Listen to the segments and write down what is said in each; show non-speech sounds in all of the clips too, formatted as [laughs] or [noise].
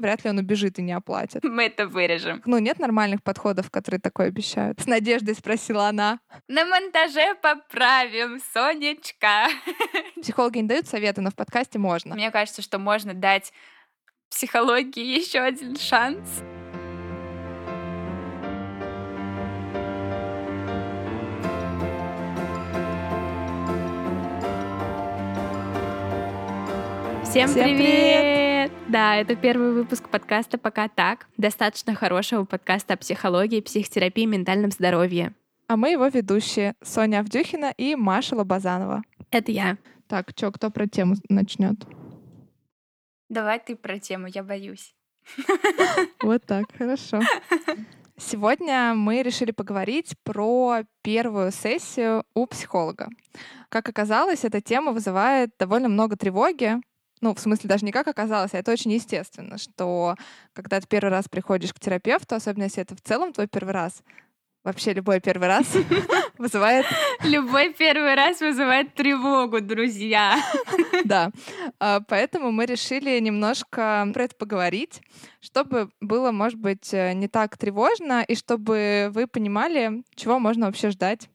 вряд ли он убежит и не оплатит. Мы это вырежем. Ну, нет нормальных подходов, которые такое обещают. С надеждой спросила она. На монтаже поправим, Сонечка. Психологи не дают советы, но в подкасте можно. Мне кажется, что можно дать психологии еще один шанс. Всем, Всем привет! Да, это первый выпуск подкаста «Пока так», достаточно хорошего подкаста о психологии, психотерапии и ментальном здоровье. А мы его ведущие Соня Авдюхина и Маша Лобазанова. Это я. Так, что, кто про тему начнет? Давай ты про тему, я боюсь. [laughs] Вот так, хорошо. Сегодня мы решили поговорить про первую сессию у психолога. Как оказалось, эта тема вызывает довольно много тревоги, ну, в смысле, даже не как оказалось, а это очень естественно, что когда ты первый раз приходишь к терапевту, особенно если это в целом твой первый раз, вообще любой первый раз [laughs] вызывает... Любой первый раз вызывает тревогу, друзья. [laughs] Да. А, поэтому мы решили немножко про это поговорить, чтобы было, может быть, э, не так тревожно, и чтобы вы понимали, чего можно вообще ждать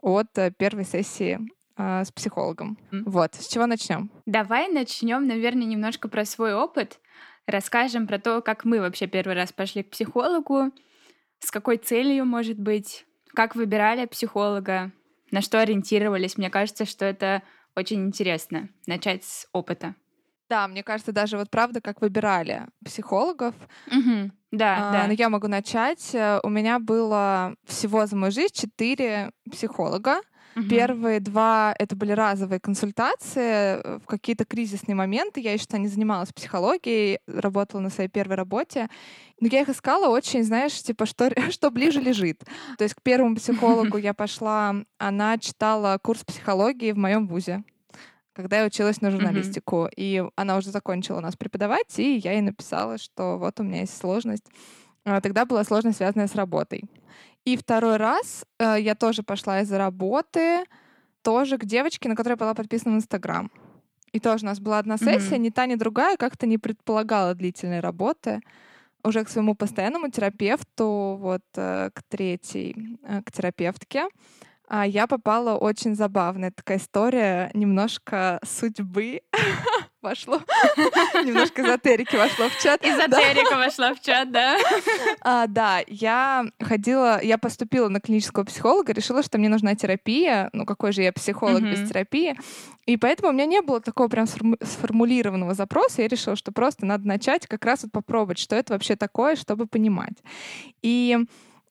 от э, первой сессии а, с психологом. М. Вот, с чего начнем? Давай начнем, наверное, немножко про свой опыт. Расскажем про то, как мы вообще первый раз пошли к психологу, с какой целью, может быть, как выбирали психолога, на что ориентировались. Мне кажется, что это очень интересно начать с опыта. Да, мне кажется, даже вот правда, как выбирали психологов. Мгм. Да, А, да. Но я могу начать. Э, У меня было всего за мою жизнь четыре психолога. Мгм. Первые два — это были разовые консультации э, в какие-то кризисные моменты. Я еще тогда не занималась психологией, работала на своей первой работе. Но я их искала очень, знаешь, типа, что, [laughs] что ближе лежит. То есть к первому психологу [laughs] я пошла, она читала курс психологии в моем вузе когда я училась на журналистику. И она уже закончила у нас преподавать, и я ей написала, что вот у меня есть сложность. А, Тогда была сложность, связанная с работой. И второй раз э, я тоже пошла из-за работы, тоже к девочке, на которой была подписана в Инстаграм. И тоже у нас была одна сессия, Мгм. ни та, ни другая как-то не предполагала длительной работы. Уже к своему постоянному терапевту, вот э, к третьей, э, к терапевтке, я попала очень забавная такая история, немножко судьбы [laughs] вошло, немножко эзотерики вошло в чат. Эзотерика вошла в чат, да? [laughs] А, да, я ходила, я поступила на клинического психолога, решила, что мне нужна терапия. Ну, какой же я психолог без терапии? И поэтому у меня не было такого прям сформу- сформулированного запроса. Я решила, что просто надо начать как раз вот попробовать, что это вообще такое, чтобы понимать. И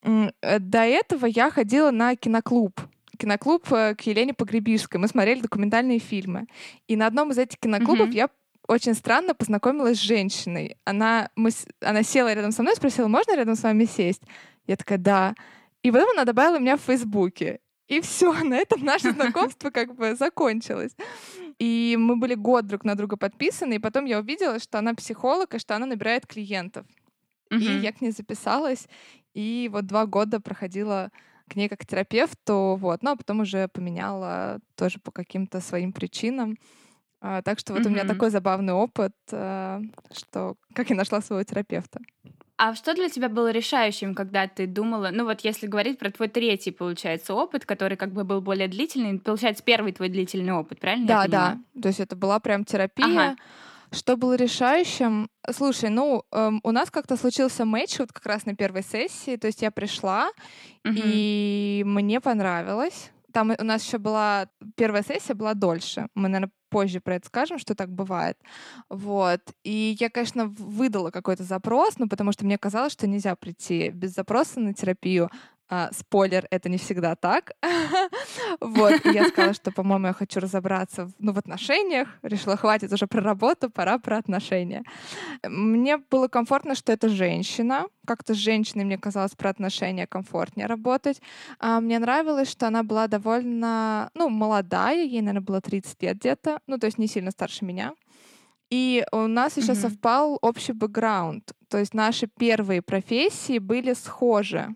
до этого я ходила на киноклуб киноклуб э, к Елене Погребишской. Мы смотрели документальные фильмы. И на одном из этих киноклубов Мгм. я очень странно познакомилась с женщиной. Она, мы, она села рядом со мной, спросила, можно рядом с вами сесть? Я такая, да. И потом она добавила меня в Фейсбуке. И все, [laughs] на этом наше знакомство как бы закончилось. И мы были год друг на друга подписаны, и потом я увидела, что она психолог, и что она набирает клиентов. И Мгм. я к ней записалась, и вот два года проходила к ней как терапевту, вот, ну а потом уже поменяла тоже по каким-то своим причинам. А, так что вот у меня такой забавный опыт, а, что как я нашла своего терапевта. А что для тебя было решающим, когда ты думала, ну вот если говорить про твой третий, получается, опыт, который как бы был более длительный, получается, первый твой длительный опыт, правильно? Да, да. То есть это была прям терапия. Ага. Что было решающим? Слушай, ну, эм, у нас как-то случился матч вот как раз на первой сессии. То есть я пришла, Мгм. и мне понравилось. Там у нас еще была первая сессия была дольше. Мы, наверное, позже про это скажем, что так бывает. Вот. И я, конечно, выдала какой-то запрос, ну, потому что мне казалось, что нельзя прийти без запроса на терапию. А, спойлер, это не всегда так. [laughs] Вот. И я сказала, что, по-моему, я хочу разобраться в, ну, в отношениях. Решила, хватит уже про работу, пора про отношения. Мне было комфортно, что это женщина. Как-то с женщиной мне казалось про отношения комфортнее работать. А мне нравилось, что она была довольно, ну, молодая, ей, наверное, было 30 лет где-то, ну, то есть не сильно старше меня. И у нас еще Мгм. совпал общий бэкграунд. То есть наши первые профессии были схожи.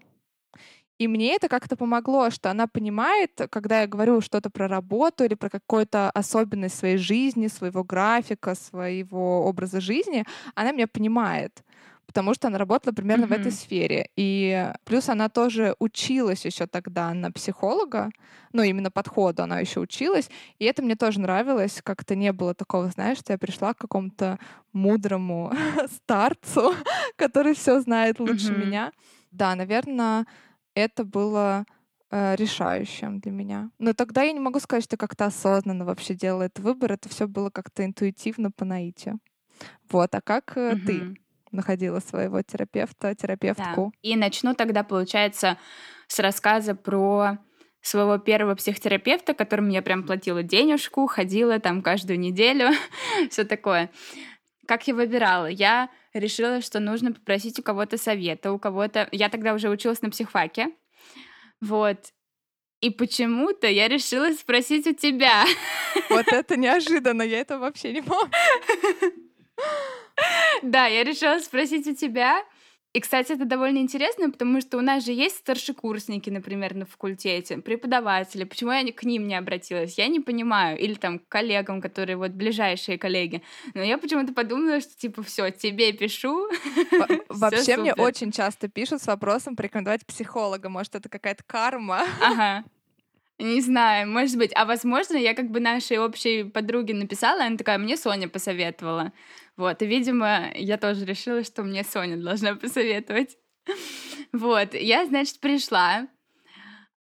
И мне это как-то помогло, что она понимает, когда я говорю что-то про работу или про какую-то особенность своей жизни, своего графика, своего образа жизни, она меня понимает потому что она работала примерно mm-hmm. в этой сфере. И плюс она тоже училась еще тогда на психолога, ну, именно подходу она еще училась, и это мне тоже нравилось, как-то не было такого, знаешь, что я пришла к какому-то мудрому [laughs] старцу, [laughs] который все знает лучше mm-hmm. меня. Да, наверное, это было э, решающим для меня. Но тогда я не могу сказать, что как-то осознанно вообще делала этот выбор. Это все было как-то интуитивно по наитию. Вот, а как э, mm-hmm. ты находила своего терапевта, терапевтку? Да. И начну тогда, получается, с рассказа про своего первого психотерапевта, которому я прям платила денежку, ходила там каждую неделю, [laughs] все такое. Как я выбирала? Я решила, что нужно попросить у кого-то совета, у кого-то... Я тогда уже училась на психфаке, вот. И почему-то я решила спросить у тебя. Вот это неожиданно, я это вообще не помню. [laughs] Да, я решила спросить у тебя, и, кстати, это довольно интересно, потому что у нас же есть старшекурсники, например, на факультете, преподаватели. Почему я к ним не обратилась? Я не понимаю. Или там к коллегам, которые вот ближайшие коллеги. Но я почему-то подумала, что типа все, тебе пишу. [laughs] Вообще мне очень часто пишут с вопросом порекомендовать психолога. Может, это какая-то карма? Ага. Не знаю, может быть. А возможно, я как бы нашей общей подруге написала, она такая, мне Соня посоветовала. Вот, и, видимо, я тоже решила, что мне Соня должна посоветовать. [laughs] Вот, я, значит, пришла,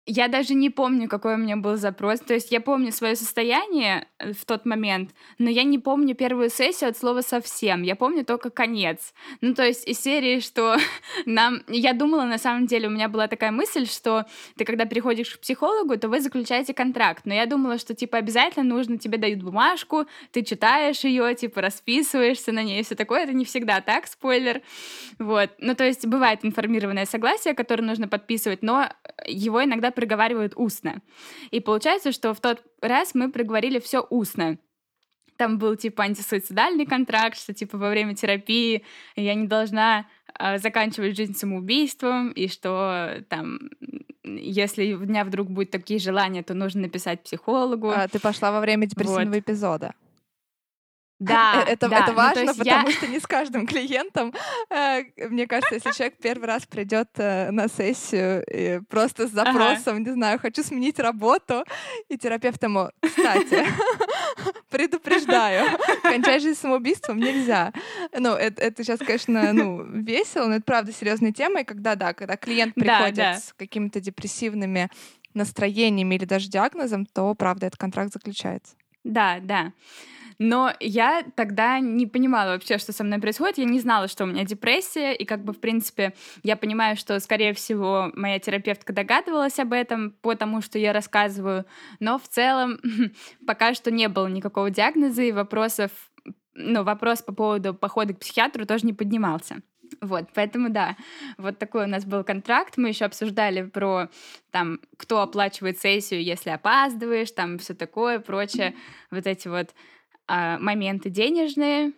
я даже не помню, какой у меня был запрос. То есть я помню свое состояние э, в тот момент, но я не помню первую сессию от слова совсем. Я помню только конец. Ну, то есть из серии, что [laughs] нам... Я думала, на самом деле, у меня была такая мысль, что ты, когда приходишь к психологу, то вы заключаете контракт. Но я думала, что, типа, обязательно нужно, тебе дают бумажку, ты читаешь ее, типа, расписываешься на ней и все такое. Это не всегда так, спойлер. Вот. Ну, то есть бывает информированное согласие, которое нужно подписывать, но его иногда проговаривают устно. И получается, что в тот раз мы проговорили все устно. Там был типа антисуицидальный контракт, что типа во время терапии я не должна э, заканчивать жизнь самоубийством, и что там если у меня вдруг будут такие желания, то нужно написать психологу. А, ты пошла во время депрессивного вот. эпизода. Да, э, это, да. это ну, важно, ну, потому я... что не с каждым клиентом. Э, мне кажется, если человек первый раз придет э, на сессию просто с запросом, ага. не знаю, хочу сменить работу, и терапевт ему, кстати, [laughs] предупреждаю, кончай жизнь самоубийством нельзя. Ну, это, это сейчас, конечно, ну, весело, но это правда серьезная тема, и когда, да, когда клиент приходит да, да. с какими-то депрессивными настроениями или даже диагнозом, то, правда, этот контракт заключается. Да, да. Но я тогда не понимала вообще, что со мной происходит. Я не знала, что у меня депрессия, и как бы, в принципе, я понимаю, что, скорее всего, моя терапевтка догадывалась об этом, потому что я рассказываю, но в целом [laughs] пока что не было никакого диагноза и вопросов, ну, вопрос по поводу похода к психиатру тоже не поднимался. Вот, поэтому да, вот такой у нас был контракт. Мы еще обсуждали про там, кто оплачивает сессию, если опаздываешь, там все такое, прочее, вот эти вот а, моменты денежные.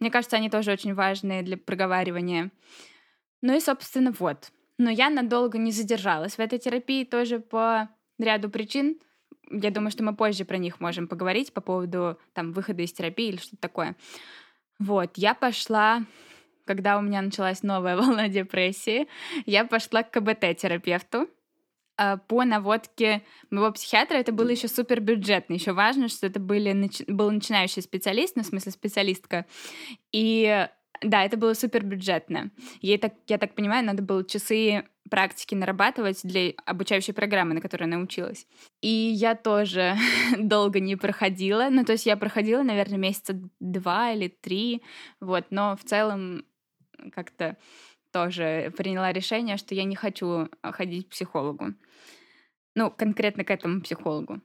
Мне кажется, они тоже очень важные для проговаривания. Ну и, собственно, вот. Но я надолго не задержалась в этой терапии тоже по ряду причин. Я думаю, что мы позже про них можем поговорить по поводу там выхода из терапии или что-то такое. Вот, я пошла, когда у меня началась новая [laughs] волна депрессии, я пошла к КБТ-терапевту, по наводке моего психиатра это было еще супер бюджетно. Еще важно, что это были, был начинающий специалист, ну, в смысле специалистка. И да, это было супер бюджетно. Ей, так, я так понимаю, надо было часы практики нарабатывать для обучающей программы, на которой она училась. И я тоже [laughs] долго не проходила. Ну, то есть я проходила, наверное, месяца два или три, вот, но в целом как-то тоже приняла решение, что я не хочу а, ходить к психологу. Ну, конкретно к этому психологу.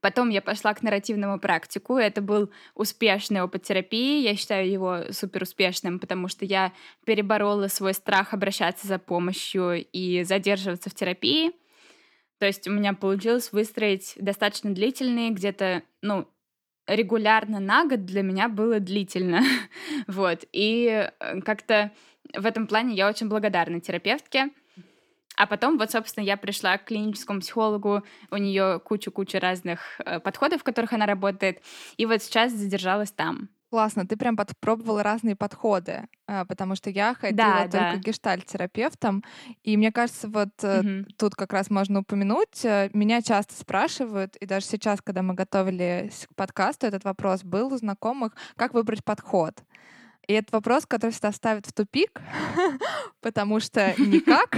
Потом я пошла к нарративному практику. Это был успешный опыт терапии. Я считаю его супер успешным, потому что я переборола свой страх обращаться за помощью и задерживаться в терапии. То есть у меня получилось выстроить достаточно длительные, где-то, ну, регулярно на год для меня было длительно. [laughs] вот. И э, как-то в этом плане я очень благодарна терапевтке. А потом, вот, собственно, я пришла к клиническому психологу, у нее кучу-кучу разных э, подходов, в которых она работает, и вот сейчас задержалась там. Классно, ты прям попробовала разные подходы, а, потому что я ходила да, только да. гештальт-терапевтом, и мне кажется, вот угу. тут как раз можно упомянуть, э, меня часто спрашивают, и даже сейчас, когда мы готовились к подкасту, этот вопрос был у знакомых, как выбрать подход. И это вопрос, который всегда ставит в тупик, [laughs] потому что [laughs] никак.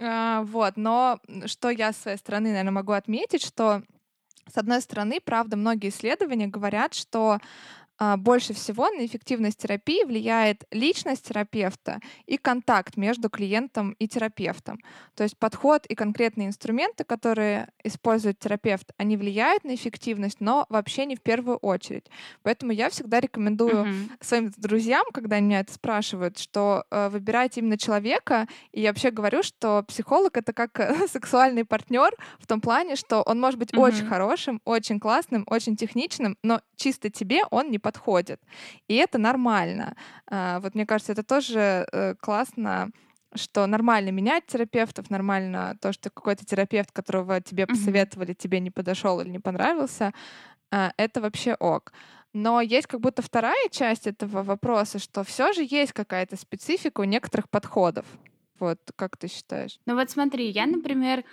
А, вот, но что я с своей стороны, наверное, могу отметить, что с одной стороны, правда, многие исследования говорят, что больше всего на эффективность терапии влияет личность терапевта и контакт между клиентом и терапевтом. То есть подход и конкретные инструменты, которые использует терапевт, они влияют на эффективность, но вообще не в первую очередь. Поэтому я всегда рекомендую uh-huh. своим друзьям, когда они меня это спрашивают, что э, выбирайте именно человека. И я вообще говорю, что психолог это как э, [laughs] сексуальный партнер в том плане, что он может быть uh-huh. очень хорошим, очень классным, очень техничным, но чисто тебе он не подходит. И это нормально. А, вот мне кажется, это тоже э, классно что нормально менять терапевтов, нормально то, что какой-то терапевт, которого тебе посоветовали, тебе не подошел или не понравился, а, это вообще ок. Но есть как будто вторая часть этого вопроса, что все же есть какая-то специфика у некоторых подходов. Вот как ты считаешь? Ну вот смотри, я, например,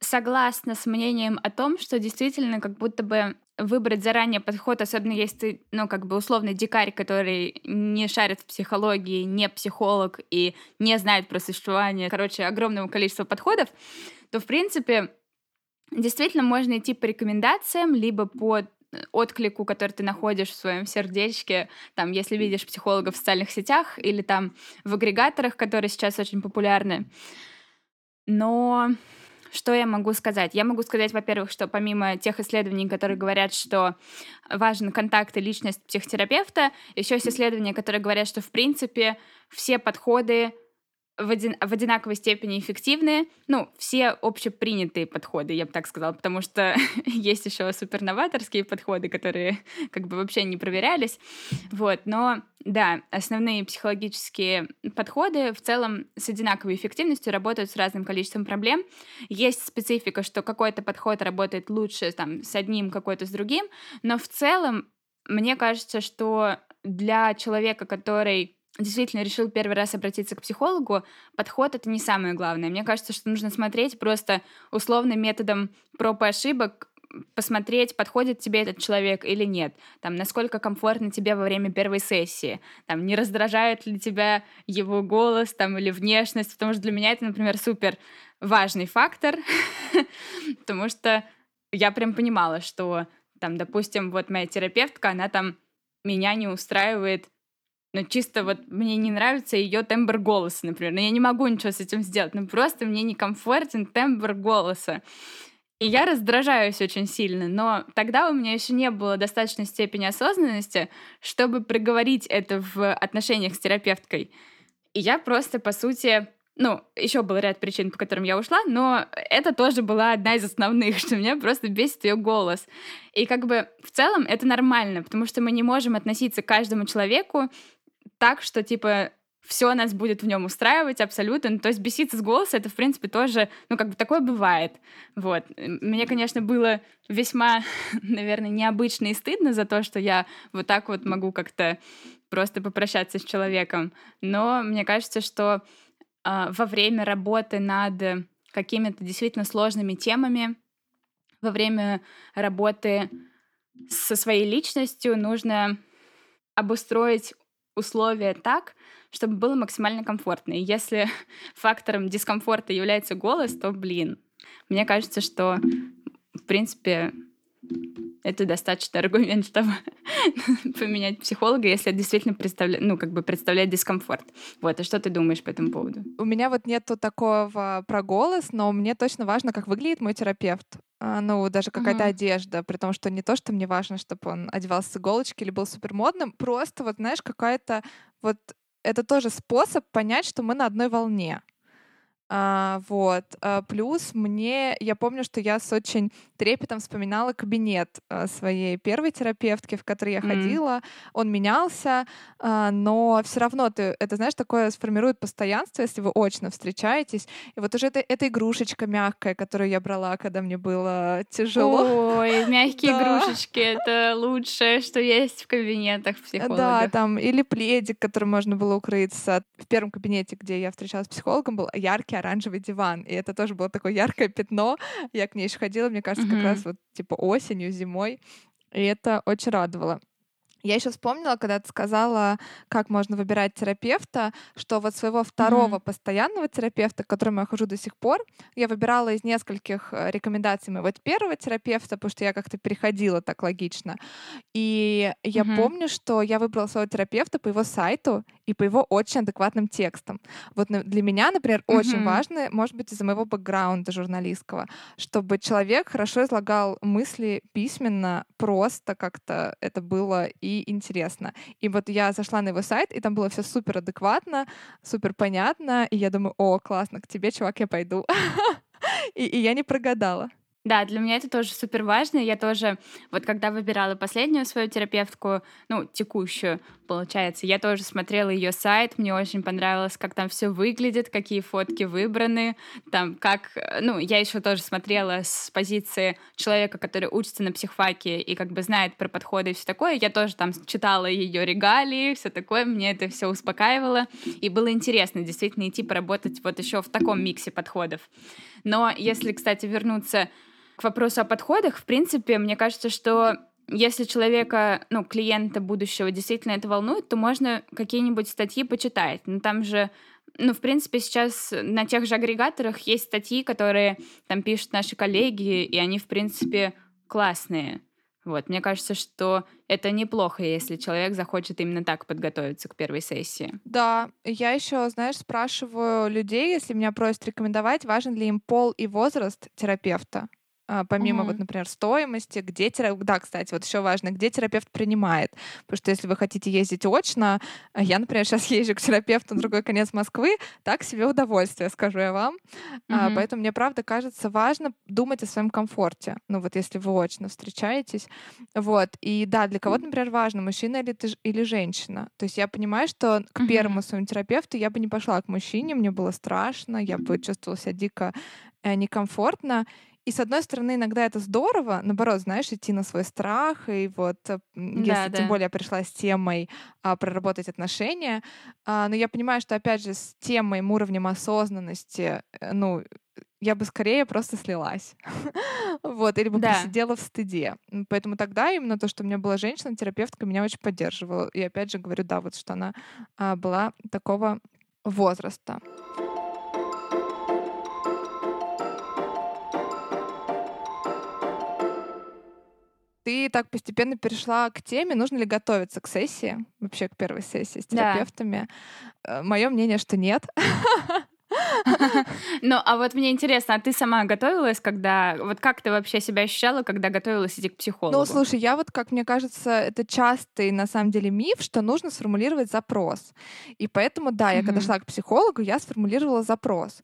согласна с мнением о том, что действительно как будто бы выбрать заранее подход, особенно если ты, ну, как бы условный дикарь, который не шарит в психологии, не психолог и не знает про существование, короче, огромного количества подходов, то, в принципе, действительно можно идти по рекомендациям, либо по отклику, который ты находишь в своем сердечке, там, если видишь психологов в социальных сетях или там в агрегаторах, которые сейчас очень популярны. Но что я могу сказать? Я могу сказать, во-первых, что помимо тех исследований, которые говорят, что важен контакт и личность психотерапевта, еще есть исследования, которые говорят, что в принципе все подходы в, один, в одинаковой степени эффективны. Ну, все общепринятые подходы, я бы так сказала, потому что [laughs] есть еще суперноваторские подходы, которые как бы вообще не проверялись. Вот, но да, основные психологические подходы в целом с одинаковой эффективностью работают с разным количеством проблем. Есть специфика, что какой-то подход работает лучше там, с одним, какой-то с другим, но в целом мне кажется, что для человека, который действительно решил первый раз обратиться к психологу, подход это не самое главное. Мне кажется, что нужно смотреть просто условным методом проб и ошибок, посмотреть, подходит тебе этот человек или нет, там, насколько комфортно тебе во время первой сессии, там, не раздражает ли тебя его голос, там, или внешность, потому что для меня это, например, супер важный фактор, [laughs] потому что я прям понимала, что, там, допустим, вот моя терапевтка, она там меня не устраивает но чисто вот мне не нравится ее тембр голоса, например. Но я не могу ничего с этим сделать. Ну просто мне некомфортен тембр голоса. И я раздражаюсь очень сильно, но тогда у меня еще не было достаточной степени осознанности, чтобы проговорить это в отношениях с терапевткой. И я просто, по сути, ну, еще был ряд причин, по которым я ушла, но это тоже была одна из основных, [laughs] что меня просто бесит ее голос. И как бы в целом это нормально, потому что мы не можем относиться к каждому человеку так, что типа все нас будет в нем устраивать абсолютно. Ну, то есть беситься с голоса, это, в принципе, тоже, ну, как бы такое бывает. Вот. Мне, конечно, было весьма, [laughs] наверное, необычно и стыдно за то, что я вот так вот могу как-то просто попрощаться с человеком. Но мне кажется, что э, во время работы над какими-то действительно сложными темами, во время работы со своей личностью нужно обустроить условия так, чтобы было максимально комфортно. И если [laughs] фактором дискомфорта является голос, то, блин, мне кажется, что, в принципе, это достаточный [laughs] аргумент, чтобы [laughs] поменять психолога, если действительно представляет, ну, как бы представляет дискомфорт. Вот, а что ты думаешь по этому поводу? У меня вот нету такого про голос, но мне точно важно, как выглядит мой терапевт. А, ну, даже какая-то uh-huh. одежда, при том, что не то, что мне важно, чтобы он одевался с иголочки или был супер модным, просто вот, знаешь, какая-то вот это тоже способ понять, что мы на одной волне. А, вот. А, плюс мне, я помню, что я с очень трепетом вспоминала кабинет а, своей первой терапевтки, в который я mm. ходила. Он менялся, а, но все равно ты, это, знаешь, такое сформирует постоянство, если вы очно встречаетесь. И вот уже это, эта игрушечка мягкая, которую я брала, когда мне было тяжело. Ой, [laughs] мягкие игрушечки — это лучшее, что есть в кабинетах психологов. Да, там, или пледик, которым можно было укрыться. В первом кабинете, где я встречалась с психологом, был яркий оранжевый диван. И это тоже было такое яркое пятно. Я к ней еще ходила, мне кажется, mm-hmm. как раз вот типа осенью, зимой. И это очень радовало. Я еще вспомнила, когда ты сказала, как можно выбирать терапевта, что вот своего второго mm-hmm. постоянного терапевта, к которому я хожу до сих пор, я выбирала из нескольких э, рекомендаций моего первого терапевта, потому что я как-то переходила так логично. И я mm-hmm. помню, что я выбрала своего терапевта по его сайту и по его очень адекватным текстам. Вот для меня, например, mm-hmm. очень важно, может быть, из-за моего бэкграунда журналистского, чтобы человек хорошо излагал мысли письменно, просто как-то это было и интересно. И вот я зашла на его сайт, и там было все супер адекватно, супер понятно, и я думаю, о, классно, к тебе, чувак, я пойду. [laughs] и, и я не прогадала. Да, для меня это тоже супер важно. Я тоже, вот когда выбирала последнюю свою терапевтку, ну, текущую, получается, я тоже смотрела ее сайт, мне очень понравилось, как там все выглядит, какие фотки выбраны, там как, ну, я еще тоже смотрела с позиции человека, который учится на психфаке и как бы знает про подходы и все такое. Я тоже там читала ее регалии, все такое, мне это все успокаивало, и было интересно действительно идти поработать вот еще в таком миксе подходов. Но если, кстати, вернуться к вопросу о подходах, в принципе, мне кажется, что если человека, ну, клиента будущего действительно это волнует, то можно какие-нибудь статьи почитать. Но там же, ну, в принципе, сейчас на тех же агрегаторах есть статьи, которые там пишут наши коллеги, и они, в принципе, классные. Вот, мне кажется, что это неплохо, если человек захочет именно так подготовиться к первой сессии. Да, я еще, знаешь, спрашиваю людей, если меня просят рекомендовать, важен ли им пол и возраст терапевта. А, помимо угу. вот, например, стоимости, где терапевт... Да, кстати, вот еще важно, где терапевт принимает. Потому что если вы хотите ездить очно, а я, например, [laughs] сейчас езжу к терапевту на другой конец Москвы, так себе удовольствие, скажу я вам. А, поэтому мне, правда, кажется важно думать о своем комфорте. Ну вот если вы очно встречаетесь. Вот. И да, для кого-то, например, важно, мужчина или, ты, или женщина. То есть я понимаю, что к первому своему терапевту я бы не пошла к мужчине, мне было страшно, я бы чувствовала себя дико э, некомфортно. И с одной стороны, иногда это здорово, наоборот, знаешь, идти на свой страх, и вот э, если да, тем более я пришла с темой а, проработать отношения, а, но я понимаю, что опять же с тем моим уровнем осознанности, э, ну, я бы скорее просто слилась. [laughs] вот, или бы да. посидела в стыде. Поэтому тогда именно то, что у меня была женщина-терапевтка, меня очень поддерживала. И опять же говорю, да, вот что она а, была такого возраста. Ты так постепенно перешла к теме, нужно ли готовиться к сессии, вообще к первой сессии с терапевтами. Да. Э, Мое мнение, что нет. [laughs] [laughs] Ну, а вот мне интересно, а ты сама готовилась, когда... Вот как ты вообще себя ощущала, когда готовилась идти к психологу? Ну, слушай, я вот, как мне кажется, это частый, на самом деле, миф, что нужно сформулировать запрос. И поэтому, да, я когда шла к психологу, я сформулировала запрос.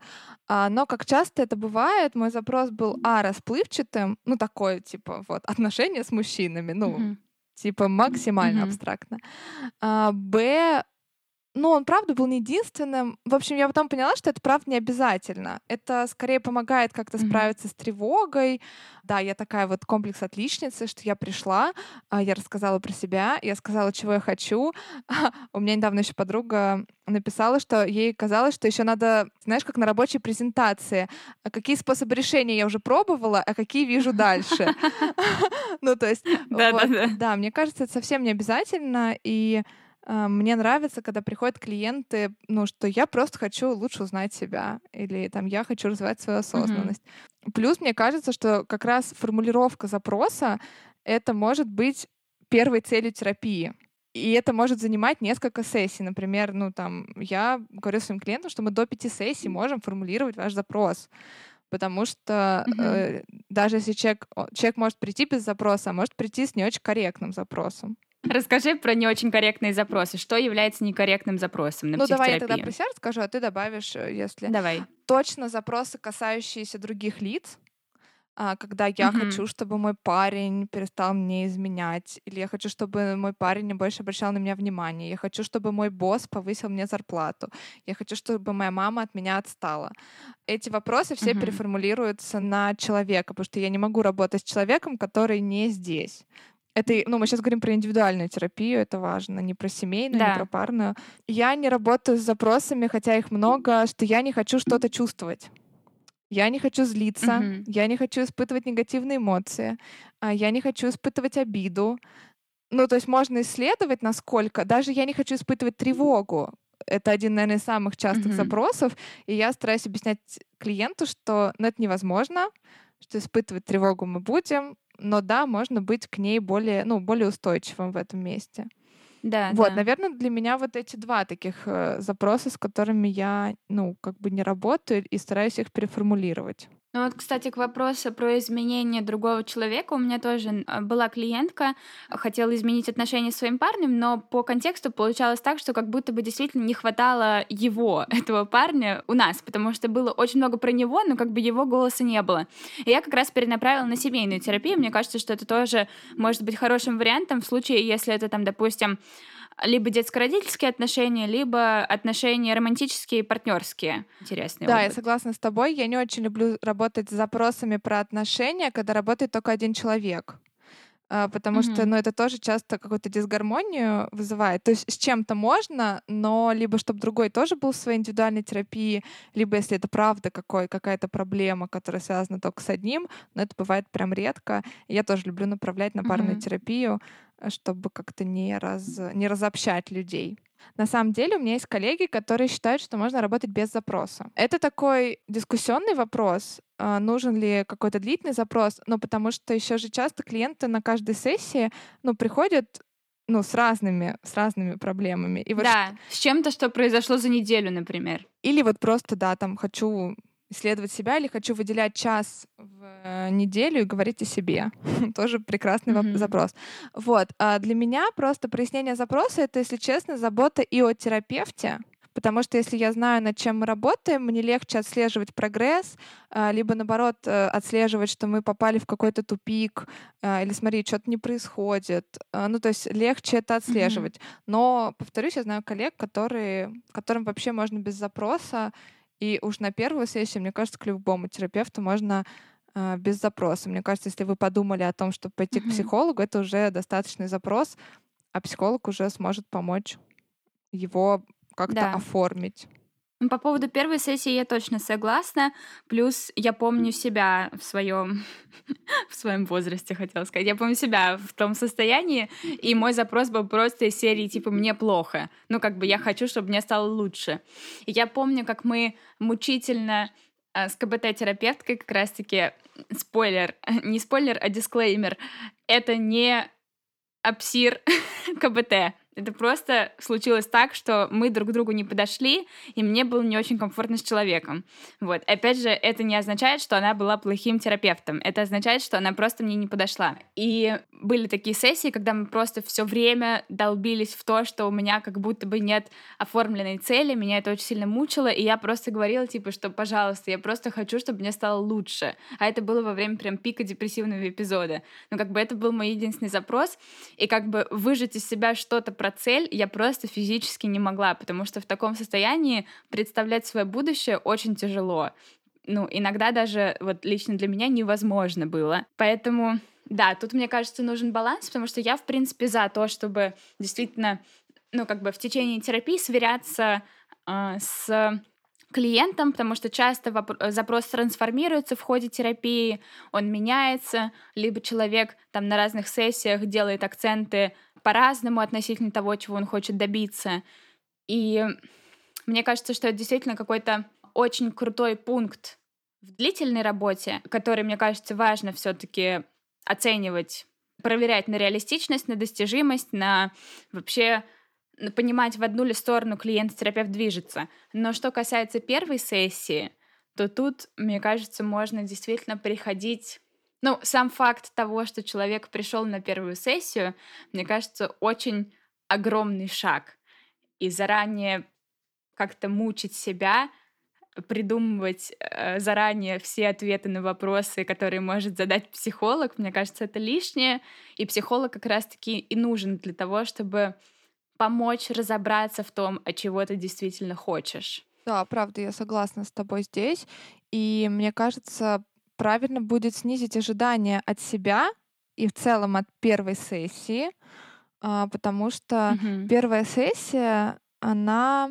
А, но, как часто это бывает, мой запрос был, а, расплывчатым, ну, такое, типа, вот, отношения с мужчинами, ну, типа максимально абстрактно. А, б, ну, он, правда, был не единственным. В общем, я потом поняла, что это, правда, не обязательно. Это скорее помогает как-то mm-hmm. справиться с тревогой. Да, я такая вот комплекс отличницы, что я пришла, а, я рассказала про себя, я сказала, чего я хочу. [laughs] У меня недавно еще подруга написала, что ей казалось, что еще надо, знаешь, как на рабочей презентации, а какие способы решения я уже пробовала, а какие вижу дальше. [laughs] [laughs] Ну, то есть, да, мне кажется, это совсем не обязательно, и мне нравится, когда приходят клиенты, ну, что я просто хочу лучше узнать себя, или там я хочу развивать свою осознанность. Mm-hmm. Плюс мне кажется, что как раз формулировка запроса это может быть первой целью терапии. И это может занимать несколько сессий. Например, ну там, я говорю своим клиентам, что мы до пяти сессий можем формулировать ваш запрос. Потому что mm-hmm. э, даже если человек, человек может прийти без запроса, а может прийти с не очень корректным запросом. Расскажи про не очень корректные запросы. Что является некорректным запросом на Ну, давай я тогда про себя расскажу, а ты добавишь, э, если... Давай. Точно запросы, касающиеся других лиц, а, когда я Мгм. хочу, чтобы мой парень перестал мне изменять, или я хочу, чтобы мой парень больше обращал на меня внимание, я хочу, чтобы мой босс повысил мне зарплату, я хочу, чтобы моя мама от меня отстала. Эти вопросы все Мгм. переформулируются на человека, потому что я не могу работать с человеком, который не здесь. Это, ну, мы сейчас говорим про индивидуальную терапию, это важно, не про семейную, Да. не про парную. Я не работаю с запросами, хотя их много, что я не хочу что-то чувствовать. Я не хочу злиться, Мгм. я не хочу испытывать негативные эмоции, а, я не хочу испытывать обиду. Ну, то есть можно исследовать, насколько... Даже я не хочу испытывать тревогу. Это один, наверное, из самых частых Мгм. запросов. И я стараюсь объяснять клиенту, что ну, это невозможно, что испытывать тревогу мы будем, но да, можно быть к ней более, ну, более устойчивым в этом месте. Да, Вот, да. наверное, для меня вот эти два таких э, запроса, с которыми я, ну, как бы не работаю и стараюсь их переформулировать. Ну вот, кстати, к вопросу про изменение другого человека. У меня тоже а, была клиентка, хотела изменить отношения с своим парнем, но по контексту получалось так, что как будто бы действительно не хватало его, [laughs] этого парня, у нас, потому что было очень много про него, но как бы его голоса не было. И я как раз перенаправила на семейную терапию. Мне кажется, что это тоже может быть хорошим вариантом в случае, если это там, допустим, либо детско-родительские отношения, либо отношения романтические и партнерские. Интересный Да, я опыт. согласна с тобой. Я не очень люблю работать с запросами про отношения, когда работает только один человек. А, Потому что, Мгм. ну, это тоже часто какую-то дисгармонию вызывает. То есть с чем-то можно, но либо чтобы другой тоже был в своей индивидуальной терапии, либо если это правда какой, какая-то проблема, которая связана только с одним, но это бывает прям редко. Я тоже люблю направлять на парную Мгм. терапию, э, чтобы как-то не, раз, не разобщать людей. На самом деле у меня есть коллеги, которые считают, что можно работать без запроса. Это такой дискуссионный вопрос, нужен ли какой-то длительный запрос, но потому что еще же часто клиенты на каждой сессии ну, приходят ну, с разными, с разными проблемами. И вот Да, с чем-то, что произошло за неделю, например. или вот просто, да, там хочу исследовать себя или хочу выделять час в неделю и говорить о себе. [laughs] Тоже прекрасный Мгм. запрос. Вот. А для меня просто прояснение запроса — это, если честно, забота и о терапевте, Потому что если я знаю, над чем мы работаем, мне легче отслеживать прогресс, а, либо наоборот э, отслеживать, что мы попали в какой-то тупик, а, или смотри, что-то не происходит. А, Ну, то есть легче это отслеживать. Но, повторюсь, я знаю коллег, которые, которым вообще можно без запроса, и уж на первую сессию, мне кажется, к любому терапевту можно без запроса. Мне кажется, если вы подумали о том, чтобы пойти к Мгм. психологу, это уже достаточный запрос, а психолог уже сможет помочь его как-то Да. оформить. Ну, По поводу первой сессии я точно согласна. Плюс я помню себя в своем [laughs] в своем возрасте, хотела сказать. Я помню себя в том состоянии, и мой запрос был просто из серии типа «мне плохо». Ну, как бы я хочу, чтобы мне стало лучше. И я помню, как мы мучительно э, с КБТ-терапевткой как раз-таки спойлер, [laughs] не спойлер, а дисклеймер. Это не апсир [laughs] КБТ. Это просто случилось так, что мы друг к другу не подошли, и мне было не очень комфортно с человеком. Вот. Опять же, это не означает, что она была плохим терапевтом. Это означает, что она просто мне не подошла. И были такие сессии, когда мы просто все время долбились в то, что у меня как будто бы нет оформленной цели, меня это очень сильно мучило, и я просто говорила, типа, что, пожалуйста, я просто хочу, чтобы мне стало лучше. А это было во время прям пика депрессивного эпизода. Но как бы это был мой единственный запрос, и как бы выжать из себя что-то про цель я просто физически не могла, потому что в таком состоянии представлять свое будущее очень тяжело. Ну, иногда даже вот лично для меня невозможно было. Поэтому, да, тут, мне кажется, нужен баланс, потому что я, в принципе, за то, чтобы действительно, ну, как бы в течение терапии сверяться э, с клиентом, потому что часто вопро- запрос трансформируется в ходе терапии, он меняется, либо человек там на разных сессиях делает акценты по-разному относительно того, чего он хочет добиться. И мне кажется, что это действительно какой-то очень крутой пункт в длительной работе, который, мне кажется, важно все-таки оценивать, проверять на реалистичность, на достижимость, на вообще понимать, в одну ли сторону клиент-терапевт движется. Но что касается первой сессии, то тут, мне кажется, можно действительно приходить Ну, сам факт того, что человек пришел на первую сессию, мне кажется, очень огромный шаг. И заранее как-то мучить себя, придумывать э, заранее все ответы на вопросы, которые может задать психолог, мне кажется, это лишнее. И психолог как раз-таки и нужен для того, чтобы помочь разобраться в том, от чего ты действительно хочешь. Да, правда, я согласна с тобой здесь. И мне кажется, правильно будет снизить ожидания от себя и в целом от первой сессии, а, потому что Мгм. первая сессия, она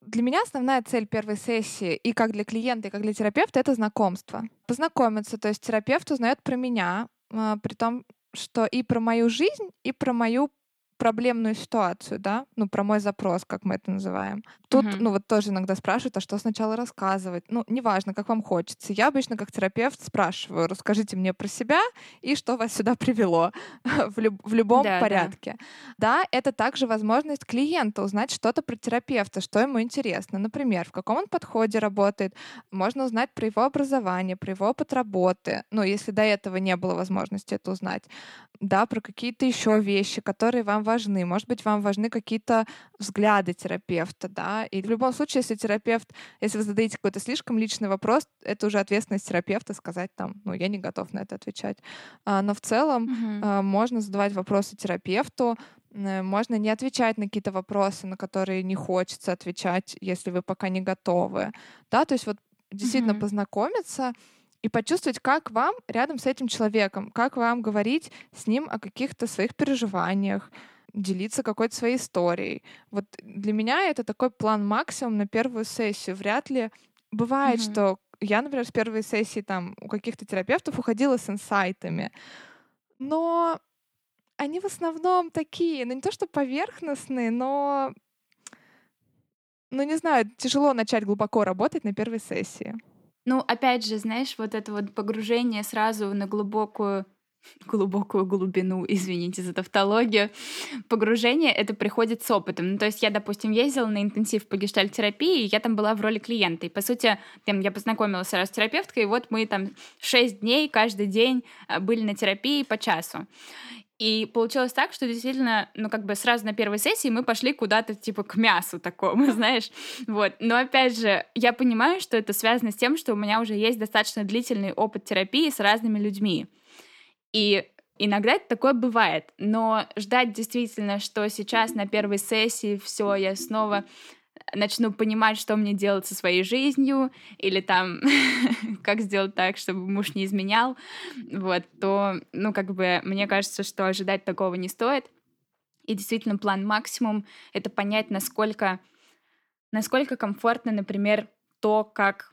для меня основная цель первой сессии и как для клиента, и как для терапевта это знакомство. Познакомиться, то есть терапевт узнает про меня, а, при том, что и про мою жизнь, и про мою проблемную ситуацию, да, ну, про мой запрос, как мы это называем. Тут, Мгм. ну, вот тоже иногда спрашивают, а что сначала рассказывать? Ну, неважно, как вам хочется. Я обычно как терапевт спрашиваю, расскажите мне про себя и что вас сюда привело [laughs] в, люб- в любом Да, да. порядке. Да, это также возможность клиента узнать что-то про терапевта, что ему интересно. Например, в каком он подходе работает. Можно узнать про его образование, про его опыт работы. Ну, если до этого не было возможности это узнать. Да, про какие-то еще вещи, которые вам важны. Может быть, вам важны какие-то взгляды терапевта, да. И в любом случае, если терапевт, если вы задаете какой-то слишком личный вопрос, это уже ответственность терапевта сказать там, ну, я не готов на это отвечать. А, но в целом а, можно задавать вопросы терапевту, можно не отвечать на какие-то вопросы, на которые не хочется отвечать, если вы пока не готовы. Да, то есть вот действительно Мгм. познакомиться и почувствовать, как вам рядом с этим человеком, как вам говорить с ним о каких-то своих переживаниях, делиться какой-то своей историей. Вот для меня это такой план максимум на первую сессию. Вряд ли бывает, Мгм. что я, например, с первой сессии там у каких-то терапевтов уходила с инсайтами, но они в основном такие, ну не то что поверхностные, но, ну не знаю, тяжело начать глубоко работать на первой сессии. Ну, опять же, знаешь, вот это вот погружение сразу на глубокую глубокую глубину, извините за тавтологию. Погружение это приходит с опытом. Ну, то есть я, допустим, ездила на интенсив по гештальт-терапии, и я там была в роли клиента. И, по сути, там, я познакомилась сразу с терапевткой, и вот мы там шесть дней каждый день а, были на терапии по часу. И получилось так, что действительно, ну, как бы сразу на первой сессии мы пошли куда-то, типа, к мясу такому, [laughs] знаешь. Вот. Но, опять же, я понимаю, что это связано с тем, что у меня уже есть достаточно длительный опыт терапии с разными людьми. И иногда такое бывает. Но ждать действительно, что сейчас на первой сессии все, я снова начну понимать, что мне делать со своей жизнью, или там, [laughs] как сделать так, чтобы муж не изменял, вот, то, ну, как бы, мне кажется, что ожидать такого не стоит. И действительно, план максимум — это понять, насколько, насколько комфортно, например, то, как,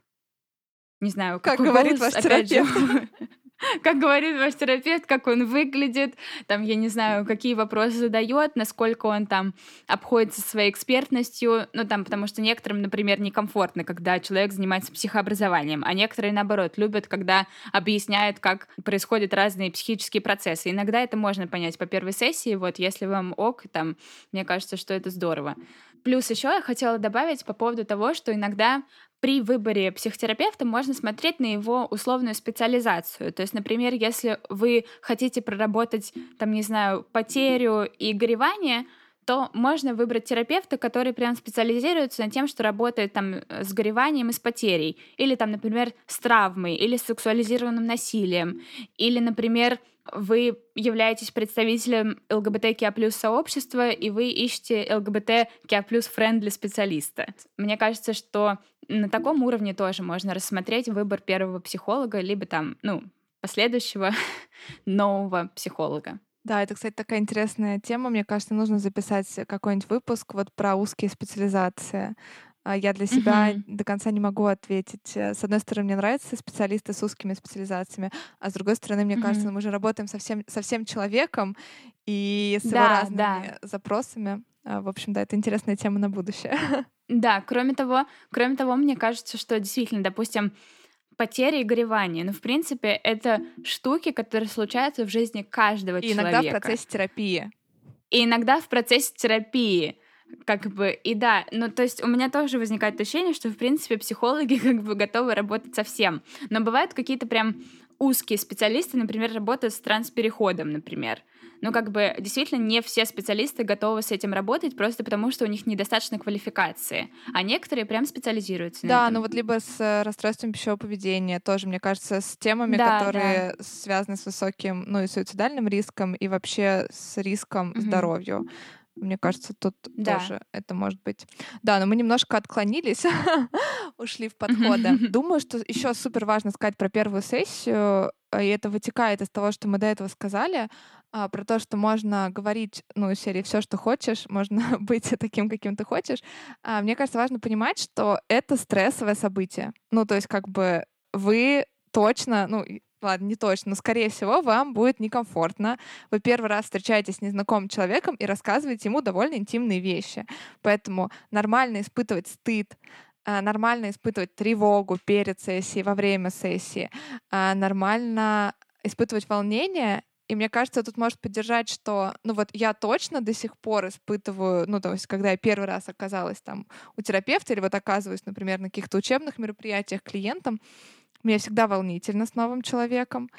не знаю, Как какой говорит голос, ваш опять же, терапевт. [laughs] как говорит ваш терапевт, как он выглядит, там, я не знаю, какие вопросы задает, насколько он там обходится своей экспертностью, ну, там, потому что некоторым, например, некомфортно, когда человек занимается психообразованием, а некоторые, наоборот, любят, когда объясняют, как происходят разные психические процессы. Иногда это можно понять по первой сессии, вот, если вам ок, там, мне кажется, что это здорово. Плюс еще я хотела добавить по поводу того, что иногда при выборе психотерапевта можно смотреть на его условную специализацию. То есть, например, если вы хотите проработать, там, не знаю, потерю и горевание, то можно выбрать терапевта, который прям специализируется на тем, что работает там с гореванием и с потерей. Или там, например, с травмой, или с сексуализированным насилием. Или, например, вы являетесь представителем ЛГБТКИА плюс сообщества, и вы ищете ЛГБТКИА плюс friendly специалиста. Мне кажется, что на таком уровне тоже можно рассмотреть выбор первого психолога, либо там, ну, последующего [laughs] нового психолога. Да, это, кстати, такая интересная тема. Мне кажется, нужно записать какой-нибудь выпуск вот про узкие специализации. А Я для себя Мгм. до конца не могу ответить. Э, С одной стороны, мне нравятся специалисты с узкими специализациями, а с другой стороны, мне кажется, Мгм. мы же работаем со всем, со всем человеком и с его Да, разными да. запросами. А, В общем, да, это интересная тема на будущее. [laughs] Да, кроме того, кроме того, мне кажется, что действительно, допустим, потеря и горевание, ну, в принципе, это штуки, которые случаются в жизни каждого И человека. иногда в процессе терапии. И иногда в процессе терапии. Как бы, и да, ну, то есть у меня тоже возникает ощущение, что, в принципе, психологи [laughs] как бы готовы работать со всем. Но бывают какие-то прям узкие специалисты, например, работают с транспереходом, например. Ну, как бы, действительно, не все специалисты готовы с этим работать, просто потому что у них недостаточно квалификации. А некоторые прям специализируются Да, на ну вот либо с э, расстройством пищевого поведения, тоже, мне кажется, с темами, Да, которые связаны с высоким, ну, и суицидальным риском, и вообще с риском Мгм. здоровью. Мне кажется, тут Да. тоже это может быть. Да, но мы немножко отклонились, [laughs] ушли в подходы. [laughs] Думаю, что еще супер важно сказать про первую сессию, э, и это вытекает из того, что мы до этого сказали, а, про то, что можно говорить, ну, из серии все, что хочешь, можно [laughs] быть таким, каким ты хочешь. А, Мне кажется, важно понимать, что это стрессовое событие. Ну, то есть как бы вы точно, ну, ладно, не точно, но, скорее всего, вам будет некомфортно. Вы первый раз встречаетесь с незнакомым человеком и рассказываете ему довольно интимные вещи. Поэтому нормально испытывать стыд, а, нормально испытывать тревогу перед сессией, во время сессии, а, нормально испытывать волнение. И мне кажется, тут может поддержать, что, ну вот я точно до сих пор испытываю, ну то есть когда я первый раз оказалась там у терапевта или вот оказываюсь, например, на каких-то учебных мероприятиях клиентам, мне всегда волнительно с новым человеком.